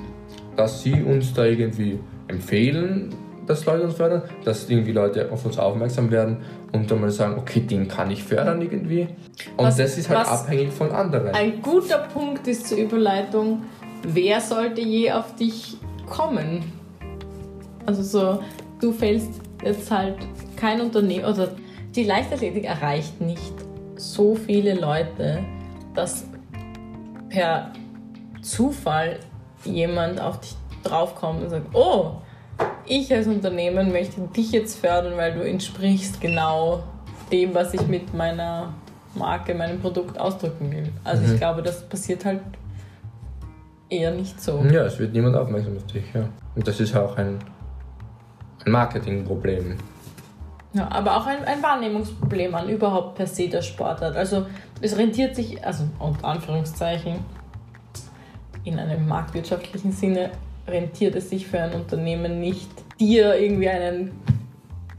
Dass sie uns da irgendwie empfehlen, dass Leute uns fördern, dass irgendwie Leute auf uns aufmerksam werden und dann mal sagen, okay, den kann ich fördern irgendwie. Und
Was-
das ist halt abhängig von anderen.
Ein guter Punkt ist zur Überleitung, wer sollte je auf dich kommen? Also so, du fällst jetzt halt kein Unternehmen, oder die Leichtathletik erreicht nicht so viele Leute, dass per Zufall jemand auf dich draufkommt und sagt, oh, ich als Unternehmen möchte dich jetzt fördern, weil du entsprichst genau dem, was ich mit meiner Marke, meinem Produkt ausdrücken will. Also
Mhm.
ich glaube, das passiert halt eher nicht so.
Ja, es wird niemand aufmerksam auf dich, ja. Und das ist auch ein, ein Marketingproblem.
Ja, aber auch ein, ein Wahrnehmungsproblem an überhaupt per se der Sportart. Also es rentiert sich, also unter Anführungszeichen, in einem marktwirtschaftlichen Sinne rentiert es sich für ein Unternehmen nicht, dir irgendwie einen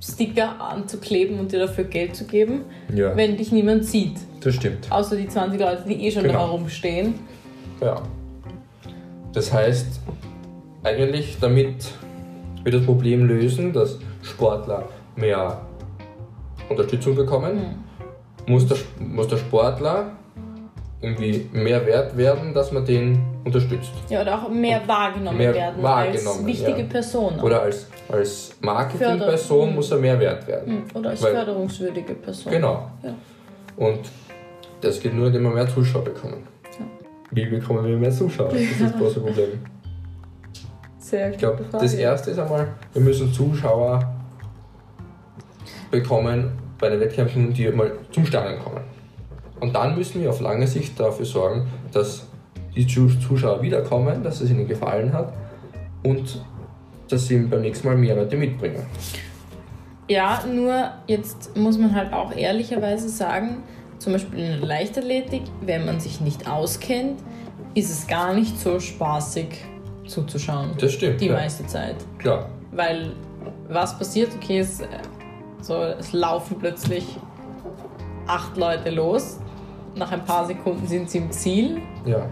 Sticker anzukleben und dir dafür Geld zu geben,
Ja,
wenn dich niemand sieht.
das stimmt.
Außer die 20 Leute, die eh schon da
Genau.
herumstehen.
Ja. Das heißt, eigentlich damit wir das Problem lösen, dass Sportler mehr Unterstützung bekommen,
Hm.
muss, der, muss der Sportler irgendwie mehr wert werden, dass man den unterstützt.
Ja, oder auch mehr wahrgenommen
Mehr
werden als
wahrgenommen,
wichtige
ja.
Person.
Oder als, als Marketingperson
Förderung.
muss er mehr wert werden.
Hm, Oder als
Weil-
förderungswürdige Person.
Genau.
Ja.
Und das geht nur, indem wir mehr Zuschauer bekommen. Wie bekommen wir mehr Zuschauer? Das ist das große Problem.
Sehr
Ich glaube, das erste ist einmal, wir müssen Zuschauer bekommen bei den Wettkämpfen, die mal zum Stadion kommen. Und dann müssen wir auf lange Sicht dafür sorgen, dass die Zu- Zuschauer wiederkommen, dass es ihnen gefallen hat und dass sie beim nächsten Mal mehr Leute mitbringen.
Ja, nur jetzt muss man halt auch ehrlicherweise sagen, zum Beispiel in der Leichtathletik, wenn man sich nicht auskennt, ist es gar nicht so spaßig zuzuschauen.
Das stimmt.
Die
ja.
meiste Zeit.
Klar.
Weil was passiert? Okay, es, so, es laufen plötzlich acht Leute los. Nach ein paar Sekunden sind sie im Ziel.
Ja.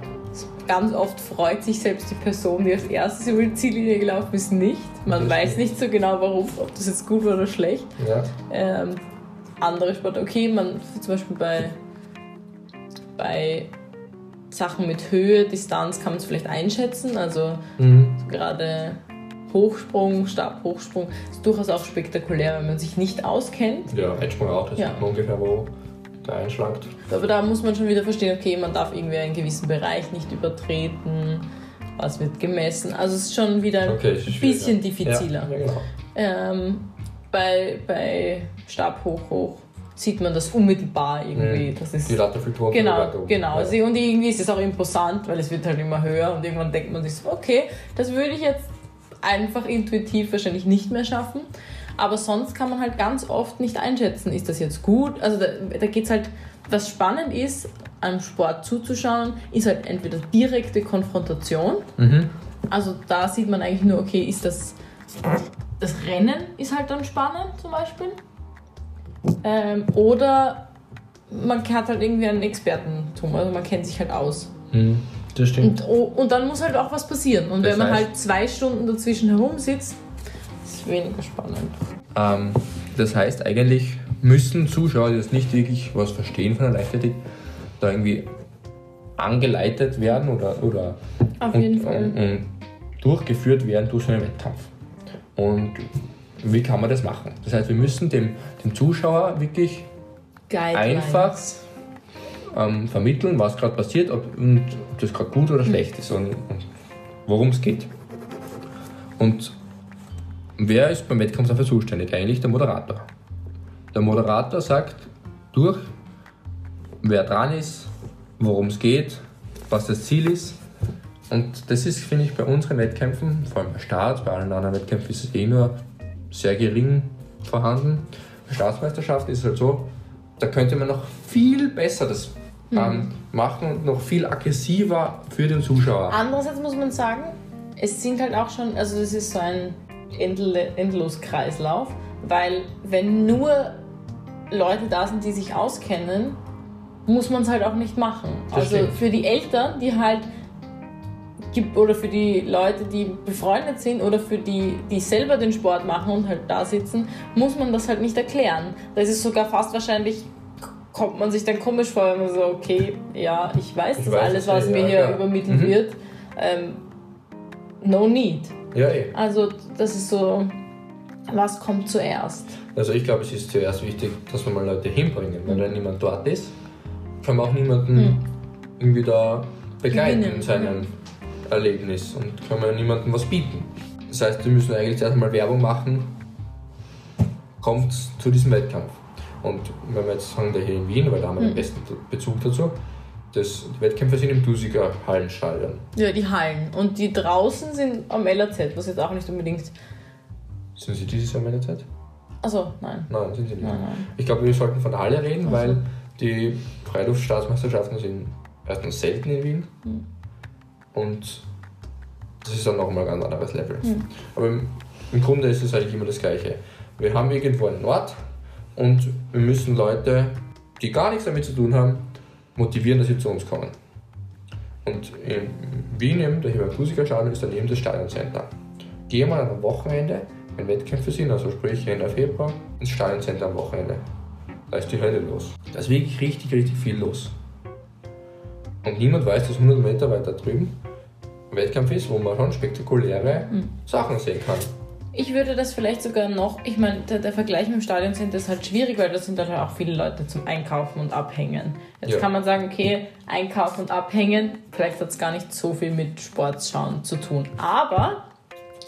Ganz oft freut sich selbst die Person, die als erstes über die Ziellinie gelaufen ist, nicht. Man
Das
weiß
stimmt.
nicht so genau, warum, ob das jetzt gut war oder schlecht.
Ja.
Ähm, andere Sport, okay, man zum Beispiel bei, bei Sachen mit Höhe, Distanz kann man es vielleicht einschätzen. Also
Mhm.
gerade Hochsprung, Stabhochsprung ist durchaus auch spektakulär, wenn man sich nicht auskennt.
Ja, Weitsprung auch, das
Ja.
sieht man ungefähr, wo der einschlankt.
Aber da muss man schon wieder verstehen, okay, man darf irgendwie einen gewissen Bereich nicht übertreten, was wird gemessen. Also es ist schon wieder
Okay,
ein bisschen diffiziler.
Ja, ja genau.
Ähm, bei, bei Stab hoch hoch sieht man das unmittelbar irgendwie.
Mhm.
Das ist
Die Latterfiltoren
Genau, genau.
Ja.
Und irgendwie ist es auch imposant, weil es wird halt immer höher und irgendwann denkt man sich so, okay, das würde ich jetzt einfach intuitiv wahrscheinlich nicht mehr schaffen. Aber sonst kann man halt ganz oft nicht einschätzen, ist das jetzt gut? Also da, da geht es halt, was spannend ist, am Sport zuzuschauen, ist halt entweder direkte Konfrontation.
Mhm.
Also da sieht man eigentlich nur, okay, ist das, das Rennen ist halt dann spannend zum Beispiel. Ähm, oder man hat halt irgendwie einen Expertentum, also man kennt sich halt aus.
Mhm. Das stimmt.
Und, oh, und dann muss halt auch was passieren. Und
Das
wenn man
heißt-
halt zwei Stunden dazwischen herumsitzt, ist es weniger spannend.
Ähm, das heißt, eigentlich müssen Zuschauer, die das nicht wirklich was verstehen von der Leichtathletik, da irgendwie angeleitet werden oder, oder und, und, und durchgeführt werden durch so einen Wettkampf. Und wie kann man das machen? Das heißt, wir müssen dem, dem Zuschauer wirklich
Guidelines.
einfach ähm, vermitteln, was gerade passiert ob, und ob das gerade gut oder schlecht ist und, und worum es geht. Und wer ist beim Wettkampf dafür zuständig? Eigentlich der Moderator. Der Moderator sagt durch, wer dran ist, worum es geht, was das Ziel ist. Und das ist, finde ich, bei unseren Wettkämpfen, vor allem bei Start, bei allen anderen Wettkämpfen ist es eh nur sehr gering vorhanden. Bei Staatsmeisterschaften ist es halt so, da könnte man noch viel besser das ähm, machen und noch viel aggressiver für den Zuschauer.
Andererseits muss man sagen, es sind halt auch schon, also das ist so ein Endl Endloskreislauf, weil wenn nur Leute da sind, die sich auskennen, muss man es halt auch nicht machen.
Das
also
stimmt.
für die Eltern, die halt gibt oder für die Leute, die befreundet sind oder für die, die selber den Sport machen und halt da sitzen, muss man das halt nicht erklären. Das ist sogar fast wahrscheinlich, kommt man sich dann komisch vor, wenn man so, okay, ja, ich weiß
Ich
das
weiß
alles,
es,
was
ja,
mir
ja,
hier
klar.
übermittelt
Mhm.
wird. Ähm, no need.
Ja, eh.
Also das ist so, was kommt zuerst?
Also ich glaube, es ist zuerst wichtig, dass wir mal Leute hinbringen. Wenn dann niemand dort ist, können wir auch niemanden irgendwie da begleiten in seinem Erlebnis und können wir niemandem was bieten. Das heißt, wir müssen eigentlich zuerst mal Werbung machen, kommt zu diesem Wettkampf. Und wenn wir jetzt sagen, der hier in Wien, weil da haben wir den besten Bezug dazu, das, die Wettkämpfe sind im Dusiger Hallenstadion.
Ja, die Hallen. Und die draußen sind am LAZ, was jetzt auch nicht unbedingt.
Sind sie dieses Jahr meine Zeit?
Also, nein.
Nein, sind sie nicht.
Nein, nein.
Ich glaube, wir sollten von der Halle reden,
Ach so.
weil die Freiluftstaatsmeisterschaften sind erstens selten in Wien
Hm.
Und das ist dann noch mal ein ganz anderes Level.
Hm.
Aber im, im Grunde ist es eigentlich immer das Gleiche. Wir haben irgendwo einen Ort und wir müssen Leute, die gar nichts damit zu tun haben, motivieren, dass sie zu uns kommen. Und in Wien, eben, der Himakusika Stadion, ist daneben das Stadioncenter. Wir an einem Wochenende, wenn Wettkämpfe sind, also sprich Ende Februar, ins Stadioncenter am Wochenende. Da ist die Hölle los. Da ist wirklich richtig, richtig viel los. Und niemand weiß, dass 100 Meter weiter drüben ein Wettkampf ist, wo man schon spektakuläre
Mhm.
Sachen sehen kann.
Ich würde das vielleicht sogar noch, ich meine, der, der Vergleich mit dem Stadioncenter ist halt schwierig, weil da sind dann auch viele Leute zum Einkaufen und Abhängen. Jetzt
Ja.
kann man sagen, okay, Einkaufen und Abhängen, vielleicht hat es gar nicht so viel mit Sportschauen zu tun. Aber,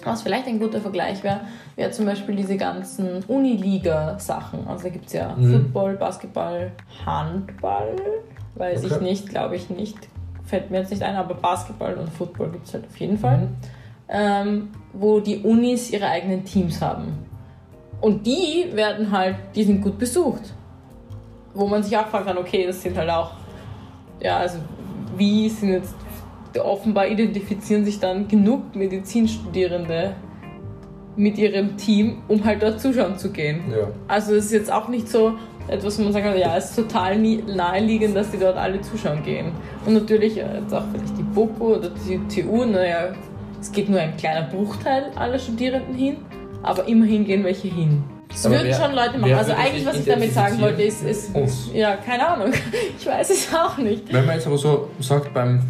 was vielleicht ein guter Vergleich wäre, wäre zum Beispiel diese ganzen Uniliga-Sachen. Also da gibt es ja
Mhm.
Football, Basketball, Handball, weiß ich
Okay.
nicht, glaube ich nicht. Fällt mir jetzt nicht ein, aber Basketball und Football gibt es halt auf jeden Fall.
Mhm.
ähm, wo die Unis ihre eigenen Teams haben. Und die werden halt, die sind gut besucht. Wo man sich auch fragen kann, okay, das sind halt auch, ja, also wie sind jetzt, offenbar identifizieren sich dann genug Medizinstudierende mit ihrem Team, um halt dort zuschauen zu gehen.
Ja.
Also es ist jetzt auch nicht so etwas, wo man sagen kann, ja, es ist total naheliegend, dass die dort alle zuschauen gehen. Und natürlich äh, jetzt auch vielleicht die BOKU oder die TU, naja, es geht nur ein kleiner Bruchteil aller Studierenden hin, aber immerhin gehen welche hin. Das
Aber
würden
wer-
schon Leute machen. Also eigentlich, was ich damit sagen wollte, ist, ist
Uns.
ja, keine Ahnung. Ich weiß es auch nicht.
Wenn man jetzt aber so sagt, beim,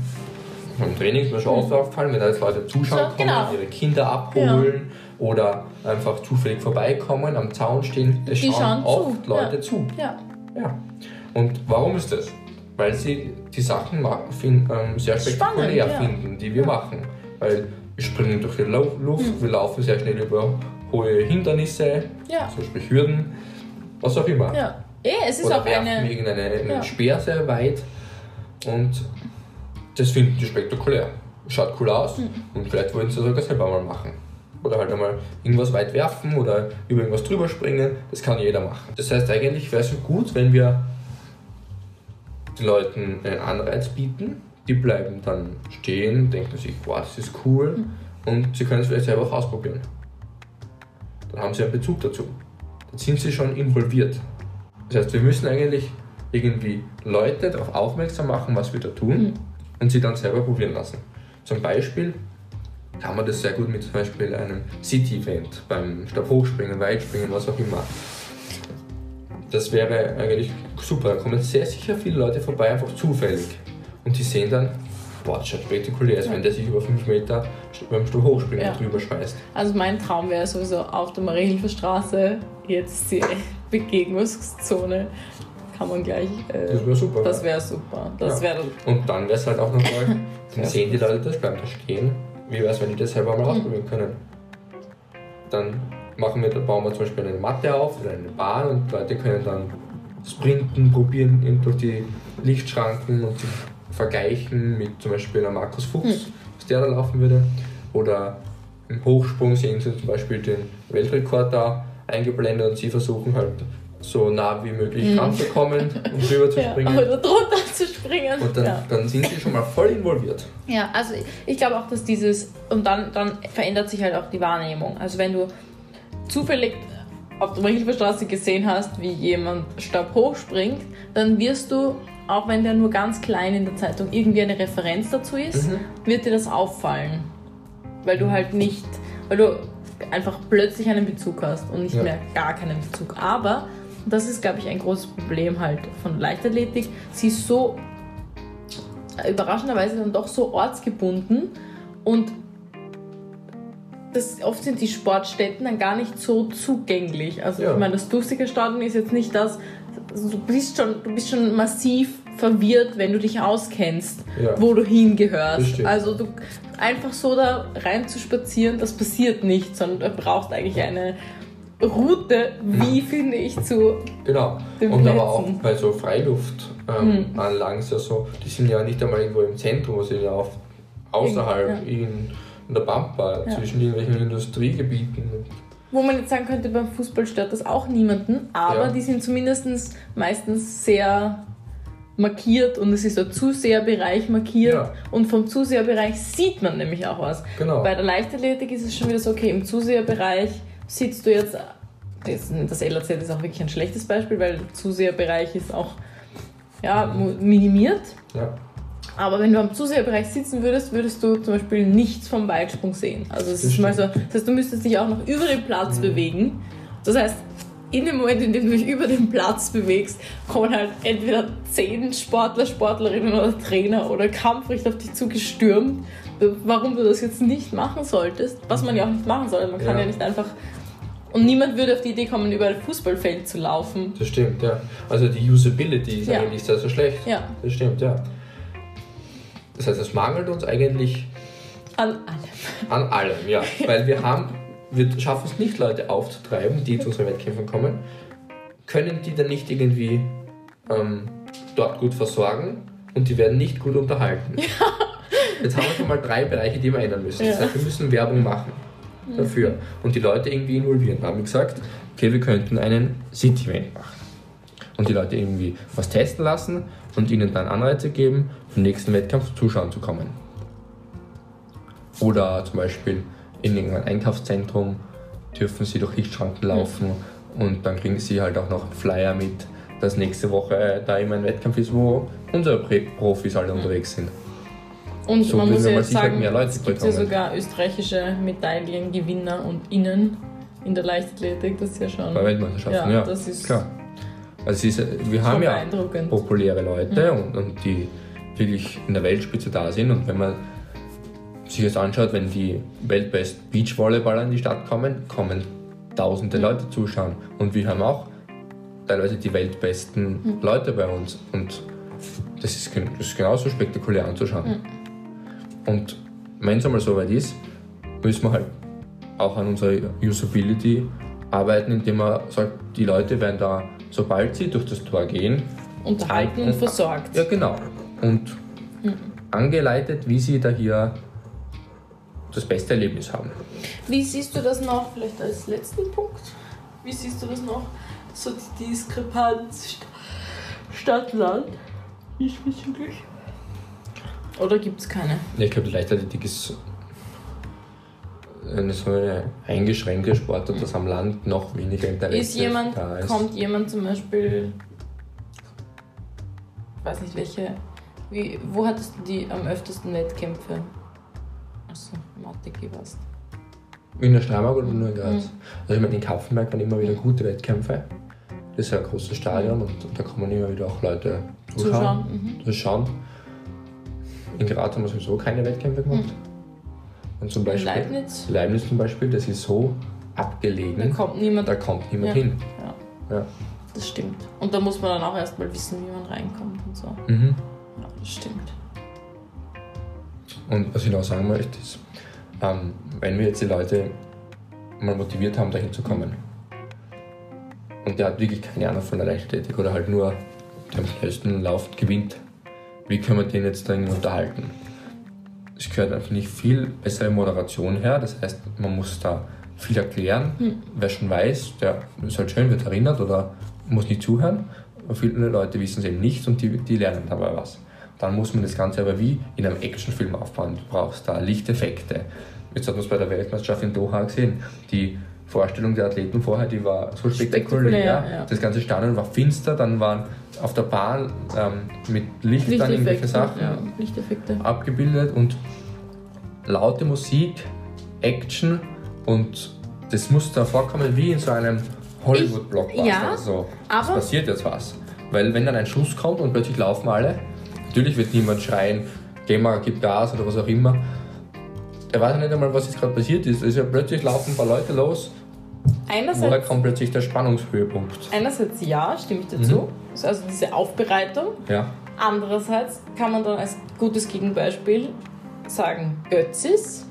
beim Training ist mir schon oft aufgefallen, wenn da jetzt Leute zuschauen kommen,
genau.
ihre Kinder abholen oder einfach zufällig vorbeikommen, am Zaun stehen, es
Die
schauen,
schauen zu,
oft Leute
ja.
zu.
Ja.
Ja. Und warum ist das? Weil sie die Sachen ma- fin- ähm, sehr spektakulär
Spannend, ja.
finden, die wir machen. Weil wir springen durch die Lu- Luft,
Hm.
wir laufen sehr schnell über hohe Hindernisse,
Ja.
so sprich Hürden, was auch immer.
Ja. Eh, es ist
Oder
auch
werfen
eine.
irgendeine einen
Ja.
Speer sehr weit und das finden die spektakulär. Schaut cool aus
Hm.
und vielleicht wollen sie das sogar selber mal machen. Oder halt einmal irgendwas weit werfen oder über irgendwas drüber springen. Das kann jeder machen. Das heißt, eigentlich wäre es so gut, wenn wir den Leuten einen Anreiz bieten. Die bleiben dann stehen, denken sich, wow, das ist cool.
Hm.
Und sie können es vielleicht selber auch ausprobieren. Dann haben sie einen Bezug dazu. Dann sind sie schon involviert. Das heißt, wir müssen eigentlich irgendwie Leute darauf aufmerksam machen, was wir da tun
Mhm.
Und sie dann selber probieren lassen. Zum Beispiel kann man das sehr gut mit zum Beispiel einem City-Event, beim Stabhochspringen, Weitspringen, was auch immer. Das wäre eigentlich super. Da kommen sehr sicher viele Leute vorbei, einfach zufällig. Und die sehen dann, boah, das schaut spektakulär aus, wenn der sich über 5 Meter beim Stabhochspringen
Ja.
drüber schmeißt.
Also mein Traum wäre sowieso auf der Mariehilferstraße jetzt die Begegnungszone. Kann man gleich. Äh,
Das wäre super.
das wäre super. Das
Ja.
wäre
Und dann wäre es halt auch noch toll, dann sehen die Leute das, bleiben da stehen. Wie wäre es, wenn die das selber mal ausprobieren können? Dann machen wir, bauen wir zum Beispiel eine Matte auf oder eine Bahn und Leute können dann sprinten, probieren in- durch die Lichtschranken und sich vergleichen mit zum Beispiel einem Markus Fuchs, was der da laufen würde. Oder im Hochsprung sehen sie zum Beispiel den Weltrekord da eingeblendet und sie versuchen halt so nah wie möglich ranzukommen, um drüber zu
ja,
springen.
oder drunter zu springen.
Und dann,
ja.
dann sind sie schon mal voll involviert.
Ja, also ich- glaube auch, dass dieses, und dann, dann verändert sich halt auch die Wahrnehmung. Also wenn du zufällig auf der Marienhilferstraße gesehen hast, wie jemand stabhoch springt, dann wirst du, auch wenn der nur ganz klein in der Zeitung irgendwie eine Referenz dazu ist,
Mhm.
wird dir das auffallen. Weil du halt nicht, weil du einfach plötzlich einen Bezug hast und nicht
Ja.
mehr gar keinen Bezug. Aber, und das ist, glaube ich, ein großes Problem halt von Leichtathletik, sie ist so äh, überraschenderweise dann doch so ortsgebunden und das, oft sind die Sportstätten dann gar nicht so zugänglich. Also
Ja.
ich meine, das Lustiger Stadion ist jetzt nicht das, also du bist schon, du bist schon massiv verwirrt, wenn du dich auskennst,
Ja.
wo du hingehörst.
Das stimmt.
Also du einfach so da rein zu spazieren, das passiert nicht, sondern du brauchst eigentlich eine Route, wie finde ich zu
Genau.
Den
und aber auch
Plätzen.
bei so Freiluftanlagen ist ja so, die sind ja nicht einmal irgendwo im Zentrum, sie sind ja auf, außerhalb,
Ja.
in, in der Pampa,
Ja.
zwischen irgendwelchen Industriegebieten.
Wo man jetzt sagen könnte, beim Fußball stört das auch niemanden, aber
Ja.
die sind zumindest meistens sehr markiert und es ist der Zuseherbereich markiert
Ja.
und vom Zuseherbereich sieht man nämlich auch was.
Genau.
Bei der Leichtathletik ist es schon wieder so, okay, im Zuseherbereich sitzt du jetzt, das, das LAZ ist auch wirklich ein schlechtes Beispiel, weil der Zuseherbereich ist auch ja, minimiert.
Ja.
Aber wenn du am Zuseherbereich sitzen würdest, würdest du zum Beispiel nichts vom Weitsprung sehen. Also es
Das
ist mal so, das heißt, du müsstest dich auch noch über den Platz bewegen. Das heißt, in dem Moment, in dem du dich über den Platz bewegst, kommen halt entweder zehn Sportler, Sportlerinnen oder Trainer oder Kampfrichter auf dich zugestürmt, warum du das jetzt nicht machen solltest, was man ja auch nicht machen soll. Man kann
Ja.
ja nicht einfach. Und niemand würde auf die Idee kommen, über ein Fußballfeld zu laufen.
Das stimmt, ja. Also die Usability ist
Ja.
eigentlich sehr, sehr schlecht.
Ja,
Das stimmt, ja. Das heißt, es mangelt uns eigentlich
an allem.
An allem, ja. Weil wir haben, wir schaffen es nicht, Leute aufzutreiben, die zu unseren Wettkämpfen kommen. Können die dann nicht irgendwie ähm, dort gut versorgen und die werden nicht gut unterhalten. jetzt haben wir schon mal drei Bereiche, die wir ändern müssen. Das
Ja.
heißt, wir müssen Werbung machen dafür und die Leute irgendwie involvieren. Da haben wir gesagt, okay, wir könnten einen City-Event machen und die Leute irgendwie was testen lassen und ihnen dann Anreize geben, im nächsten Wettkampf zuschauen zu kommen. Oder zum Beispiel in irgendein Einkaufszentrum dürfen sie durch Lichtschranken laufen und dann kriegen sie halt auch noch einen Flyer mit, dass nächste Woche da immer ein Wettkampf ist, wo unsere Profis alle unterwegs sind.
Und
So
man muss ja jetzt
sicher
sagen,
mehr Leute
es gibt ja sogar österreichische Medaillengewinner und Innen in der Leichtathletik, das ist ja schon.
Bei Weltmeisterschaften, ja.
das ist
Klar. Also ist, wir haben ja populäre Leute und, und die wirklich in der Weltspitze da sind. Und wenn man sich jetzt anschaut, wenn die weltbesten Beachvolleyballer in die Stadt kommen, kommen tausende Leute zuschauen. Und wir haben auch teilweise die weltbesten Leute bei uns. Und das ist, das ist genauso spektakulär anzuschauen. Und wenn es einmal so weit ist, müssen wir halt auch an unserer Usability arbeiten, indem man sagt, die Leute werden da, sobald sie durch das Tor gehen,
Unterhalten und versorgt.
ja, genau. Und angeleitet, wie sie da hier das beste Erlebnis haben.
Wie siehst du das noch, vielleicht als letzten Punkt, wie siehst du das noch, so die Diskrepanz St- Stadt-Land diesbezüglich? Oder gibt es keine?
Ich glaube, Leichtathletik ist eine so eine eingeschränkte Sportart, dass am Land noch weniger Interesse
Ist jemand,
da ist.
kommt jemand zum Beispiel, ich weiß nicht welche, wie, wo hattest du die am öftesten Wettkämpfe? Achso, Mathe warst.
In der Steiermark oder nur in Graz?
Mhm.
Also ich meine, in Kaufenberg waren immer wieder gute Wettkämpfe. Das ist ja ein großes Stadion und da kommen immer wieder auch Leute zuschauen.
Zuschauen. Mhm.
Das schauen. In Graz haben wir sowieso keine Wettkämpfe gemacht. Und zum Beispiel
Leibniz,
Leibniz zum Beispiel, das ist so abgelegen,
da kommt niemand.
da kommt niemand
Ja.
hin.
Ja,
Ja.
das stimmt. Und da muss man dann auch erstmal wissen, wie man reinkommt und so.
Mhm.
Ja, das stimmt.
Und was ich noch sagen möchte, ist, ähm, wenn wir jetzt die Leute mal motiviert haben, dahin zu kommen, und der hat wirklich keine Ahnung von der Leichtathletik oder halt nur der am schnellsten lauft, gewinnt, wie können wir den jetzt da irgendwie unterhalten? Es gehört einfach nicht viel bessere Moderation her, das heißt, man muss da viel erklären. Wer schon weiß, der ist halt schön, wird erinnert oder muss nicht zuhören. Viele Leute wissen es eben nicht und die, die lernen dabei was. Dann muss man das Ganze aber wie in einem Actionfilm aufbauen. Du brauchst da Lichteffekte. Jetzt hat man es bei der Weltmeisterschaft in Doha gesehen. Die Vorstellung der Athleten vorher, die war so spektakulär.
Spektakulär, ja.
Das ganze Stadion war finster, dann waren auf der Bahn ähm, mit Licht dann irgendwelche. Sachen
Ja,
abgebildet und laute Musik, Action und das muss da vorkommen wie in so einem Hollywood-Blockbuster.
ja,
so. Es
aber-
passiert jetzt was. Weil wenn dann ein Schuss kommt und plötzlich laufen alle, natürlich wird niemand schreien, geh mal, gib Gas oder was auch immer. Der weiß ja nicht einmal, was jetzt gerade passiert ist. Es ist ja plötzlich laufen ein paar Leute los. Woher
Einerseits,
kommt plötzlich der Spannungshöhepunkt?
einerseits ja, stimme ich dazu.
Mhm.
Also diese Aufbereitung.
Ja.
Andererseits kann man dann als gutes Gegenbeispiel sagen, Ötzis.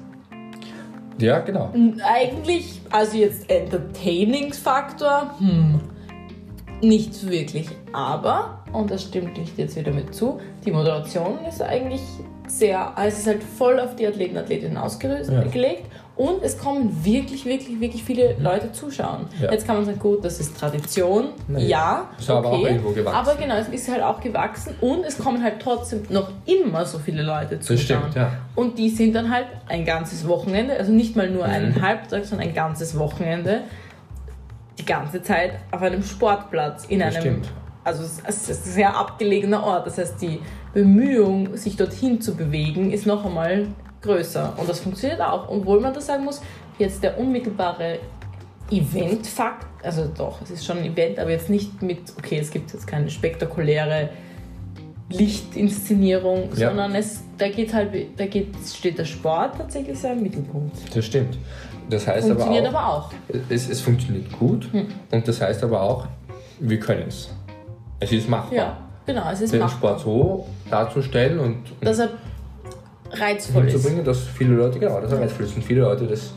Ja, genau.
Eigentlich, also jetzt Entertaining-Faktor, hm, nicht so wirklich. Aber, und das stimmt nicht jetzt wieder mit zu, die Moderation ist eigentlich sehr, also es ist halt voll auf die Athleten, Athletinnen ausgelegt
Ja.
gelegt und es kommen wirklich, wirklich, wirklich viele Leute zuschauen.
Ja.
Jetzt kann man sagen, gut, das ist Tradition,
Naja,
ja,
ist aber auch
okay,
irgendwo gewachsen.
aber genau, es ist halt auch gewachsen und es kommen halt trotzdem noch immer so viele Leute
Das
zuschauen.
stimmt, ja.
Und die sind dann halt ein ganzes Wochenende, also nicht mal nur einen
Mhm.
Halbtag, sondern ein ganzes Wochenende, die ganze Zeit auf einem Sportplatz in
Das
einem,
stimmt.
Also es ist ein sehr abgelegener Ort. Das heißt, die Bemühung, sich dorthin zu bewegen, ist noch einmal größer. Und das funktioniert auch. Obwohl man das sagen muss, jetzt der unmittelbare Eventfakt, also doch, es ist schon ein Event, aber jetzt nicht mit, okay, es gibt jetzt keine spektakuläre Lichtinszenierung,
Ja.
sondern es, da geht halt, da geht, steht der Sport tatsächlich so im Mittelpunkt.
Das stimmt. Das heißt aber
Funktioniert
auch,
aber auch.
Es, es funktioniert gut
Hm.
und das heißt aber auch, wir können es. Es ist machbar.
Ja, genau, es ist
Den
machbar.
Sport so darzustellen und, und
Dass er reizvoll ist.
dass viele Leute, genau, das ist reizvoll ist und viele Leute das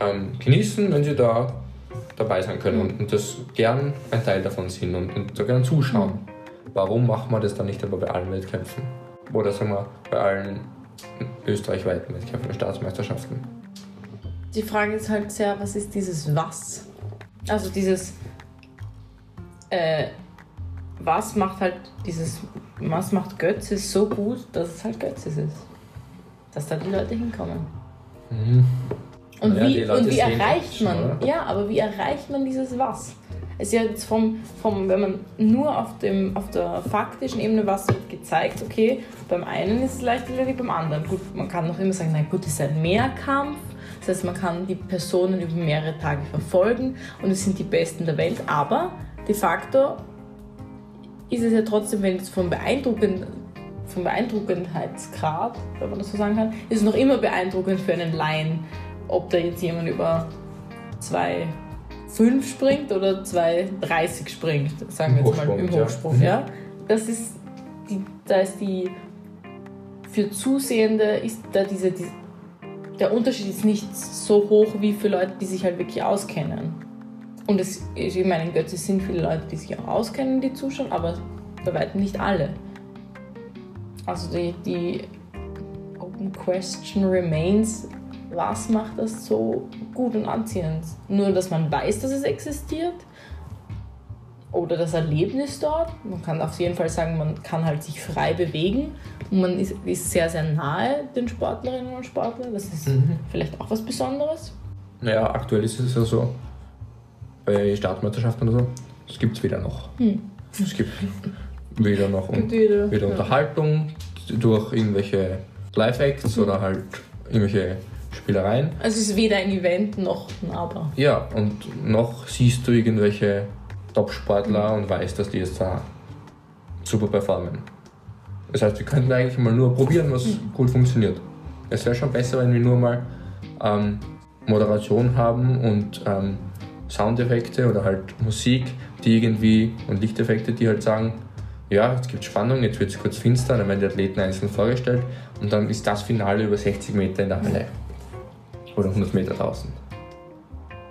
ähm, genießen, wenn sie da dabei sein können
Hm.
und, und das gern ein Teil davon sind und, und da gern zuschauen.
Hm.
Warum macht man das dann nicht aber bei allen Wettkämpfen? Oder sagen wir bei allen österreichweiten Wettkämpfen, Staatsmeisterschaften.
Die Frage ist halt sehr, was ist dieses Was? Also dieses, äh, was macht halt dieses, was macht Götzes so gut, dass es halt Götzes ist? Dass da die Leute hinkommen.
Mhm.
Und
die
wie, und wie erreicht
schon,
man,
oder?
ja, aber wie erreicht man dieses Was? Es ist ja jetzt vom, vom, wenn man nur auf, dem, auf der faktischen Ebene was wird gezeigt, okay, beim einen ist es leichter wie beim anderen. Gut, man kann noch immer sagen, na gut, es ist ein Mehrkampf, das heißt, man kann die Personen über mehrere Tage verfolgen und es sind die Besten der Welt, aber de facto ist es ja trotzdem, wenn es vom beeindruckend, vom Beeindruckendheitsgrad, wenn man das so sagen kann, ist es noch immer beeindruckend für einen Laien, ob da jetzt jemand über 2,5 springt oder 2,30 springt, sagen wir jetzt mal im
ja.
Hochsprung.
Mhm.
Ja. Das ist die, da ist die für Zusehende ist da diese, die, der Unterschied ist nicht so hoch wie für Leute, die sich halt wirklich auskennen. Und es, ich meine, in Götze sind viele Leute, die sich auch auskennen, die zuschauen, aber bei weitem nicht alle. Also die, die Open Question remains, was macht das so gut und anziehend? Nur, dass man weiß, dass es existiert? Oder das Erlebnis dort? Man kann auf jeden Fall sagen, man kann halt sich frei bewegen und man ist, ist sehr, sehr nahe den Sportlerinnen und Sportlern. Das ist
Mhm.
vielleicht auch was Besonderes.
Naja, aktuell ist es ja so, bei Staatsmeisterschaften oder so, es gibt es wieder noch.
Hm.
Es gibt weder noch un
wieder,
weder Unterhaltung durch irgendwelche Live-Acts oder halt irgendwelche Spielereien.
Also es ist weder ein Event noch ein Aber.
Ja, und noch siehst du irgendwelche Top-Sportler und weißt, dass die jetzt da super performen. Das heißt, wir könnten eigentlich mal nur probieren, was gut funktioniert. Es wäre schon besser, wenn wir nur mal ähm, Moderation haben und ähm, Soundeffekte oder halt Musik, die irgendwie und Lichteffekte, die halt sagen, ja, jetzt gibt Spannung, jetzt wird es kurz finster, dann werden die Athleten einzeln vorgestellt und dann ist das Finale über 60 Meter in der Halle. Oder 100 Meter draußen.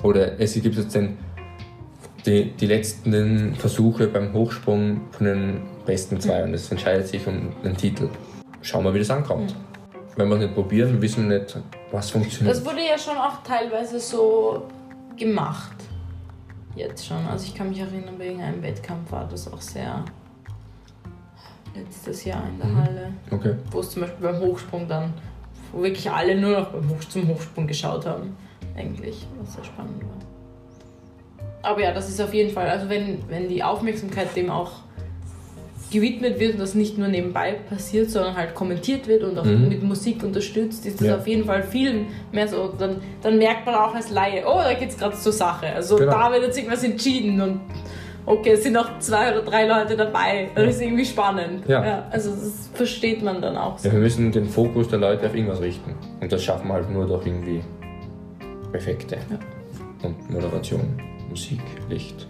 Oder es gibt jetzt den, die, die letzten Versuche beim Hochsprung von den besten zwei und es entscheidet sich um den Titel. Schauen wir, wie das ankommt. Wenn wir es nicht probieren, wissen wir nicht, was funktioniert.
Das wurde ja schon auch teilweise so gemacht. Jetzt schon. Also ich kann mich erinnern, bei irgendeinem Wettkampf war das auch sehr letztes Jahr in der
Mhm.
Halle,
Okay.
wo es zum Beispiel beim Hochsprung dann, wo wirklich alle nur noch beim Hoch zum Hochsprung geschaut haben. Eigentlich, was sehr spannend war. Aber ja, das ist auf jeden Fall, also wenn, wenn die Aufmerksamkeit dem auch gewidmet wird und das nicht nur nebenbei passiert, sondern halt kommentiert wird und auch
Mhm.
mit Musik unterstützt, ist das
Ja.
auf jeden Fall viel mehr so. Dann, dann merkt man auch als Laie, oh, da geht es gerade zur Sache. Also
Genau.
da wird jetzt irgendwas entschieden und okay, es sind noch zwei oder drei Leute dabei. Das
Ja.
ist irgendwie spannend.
Ja.
also das versteht man dann auch so.
Ja, wir müssen den Fokus der Leute auf irgendwas richten. Und das schaffen wir halt nur durch irgendwie Effekte.
Ja.
Und Moderation, Musik, Licht.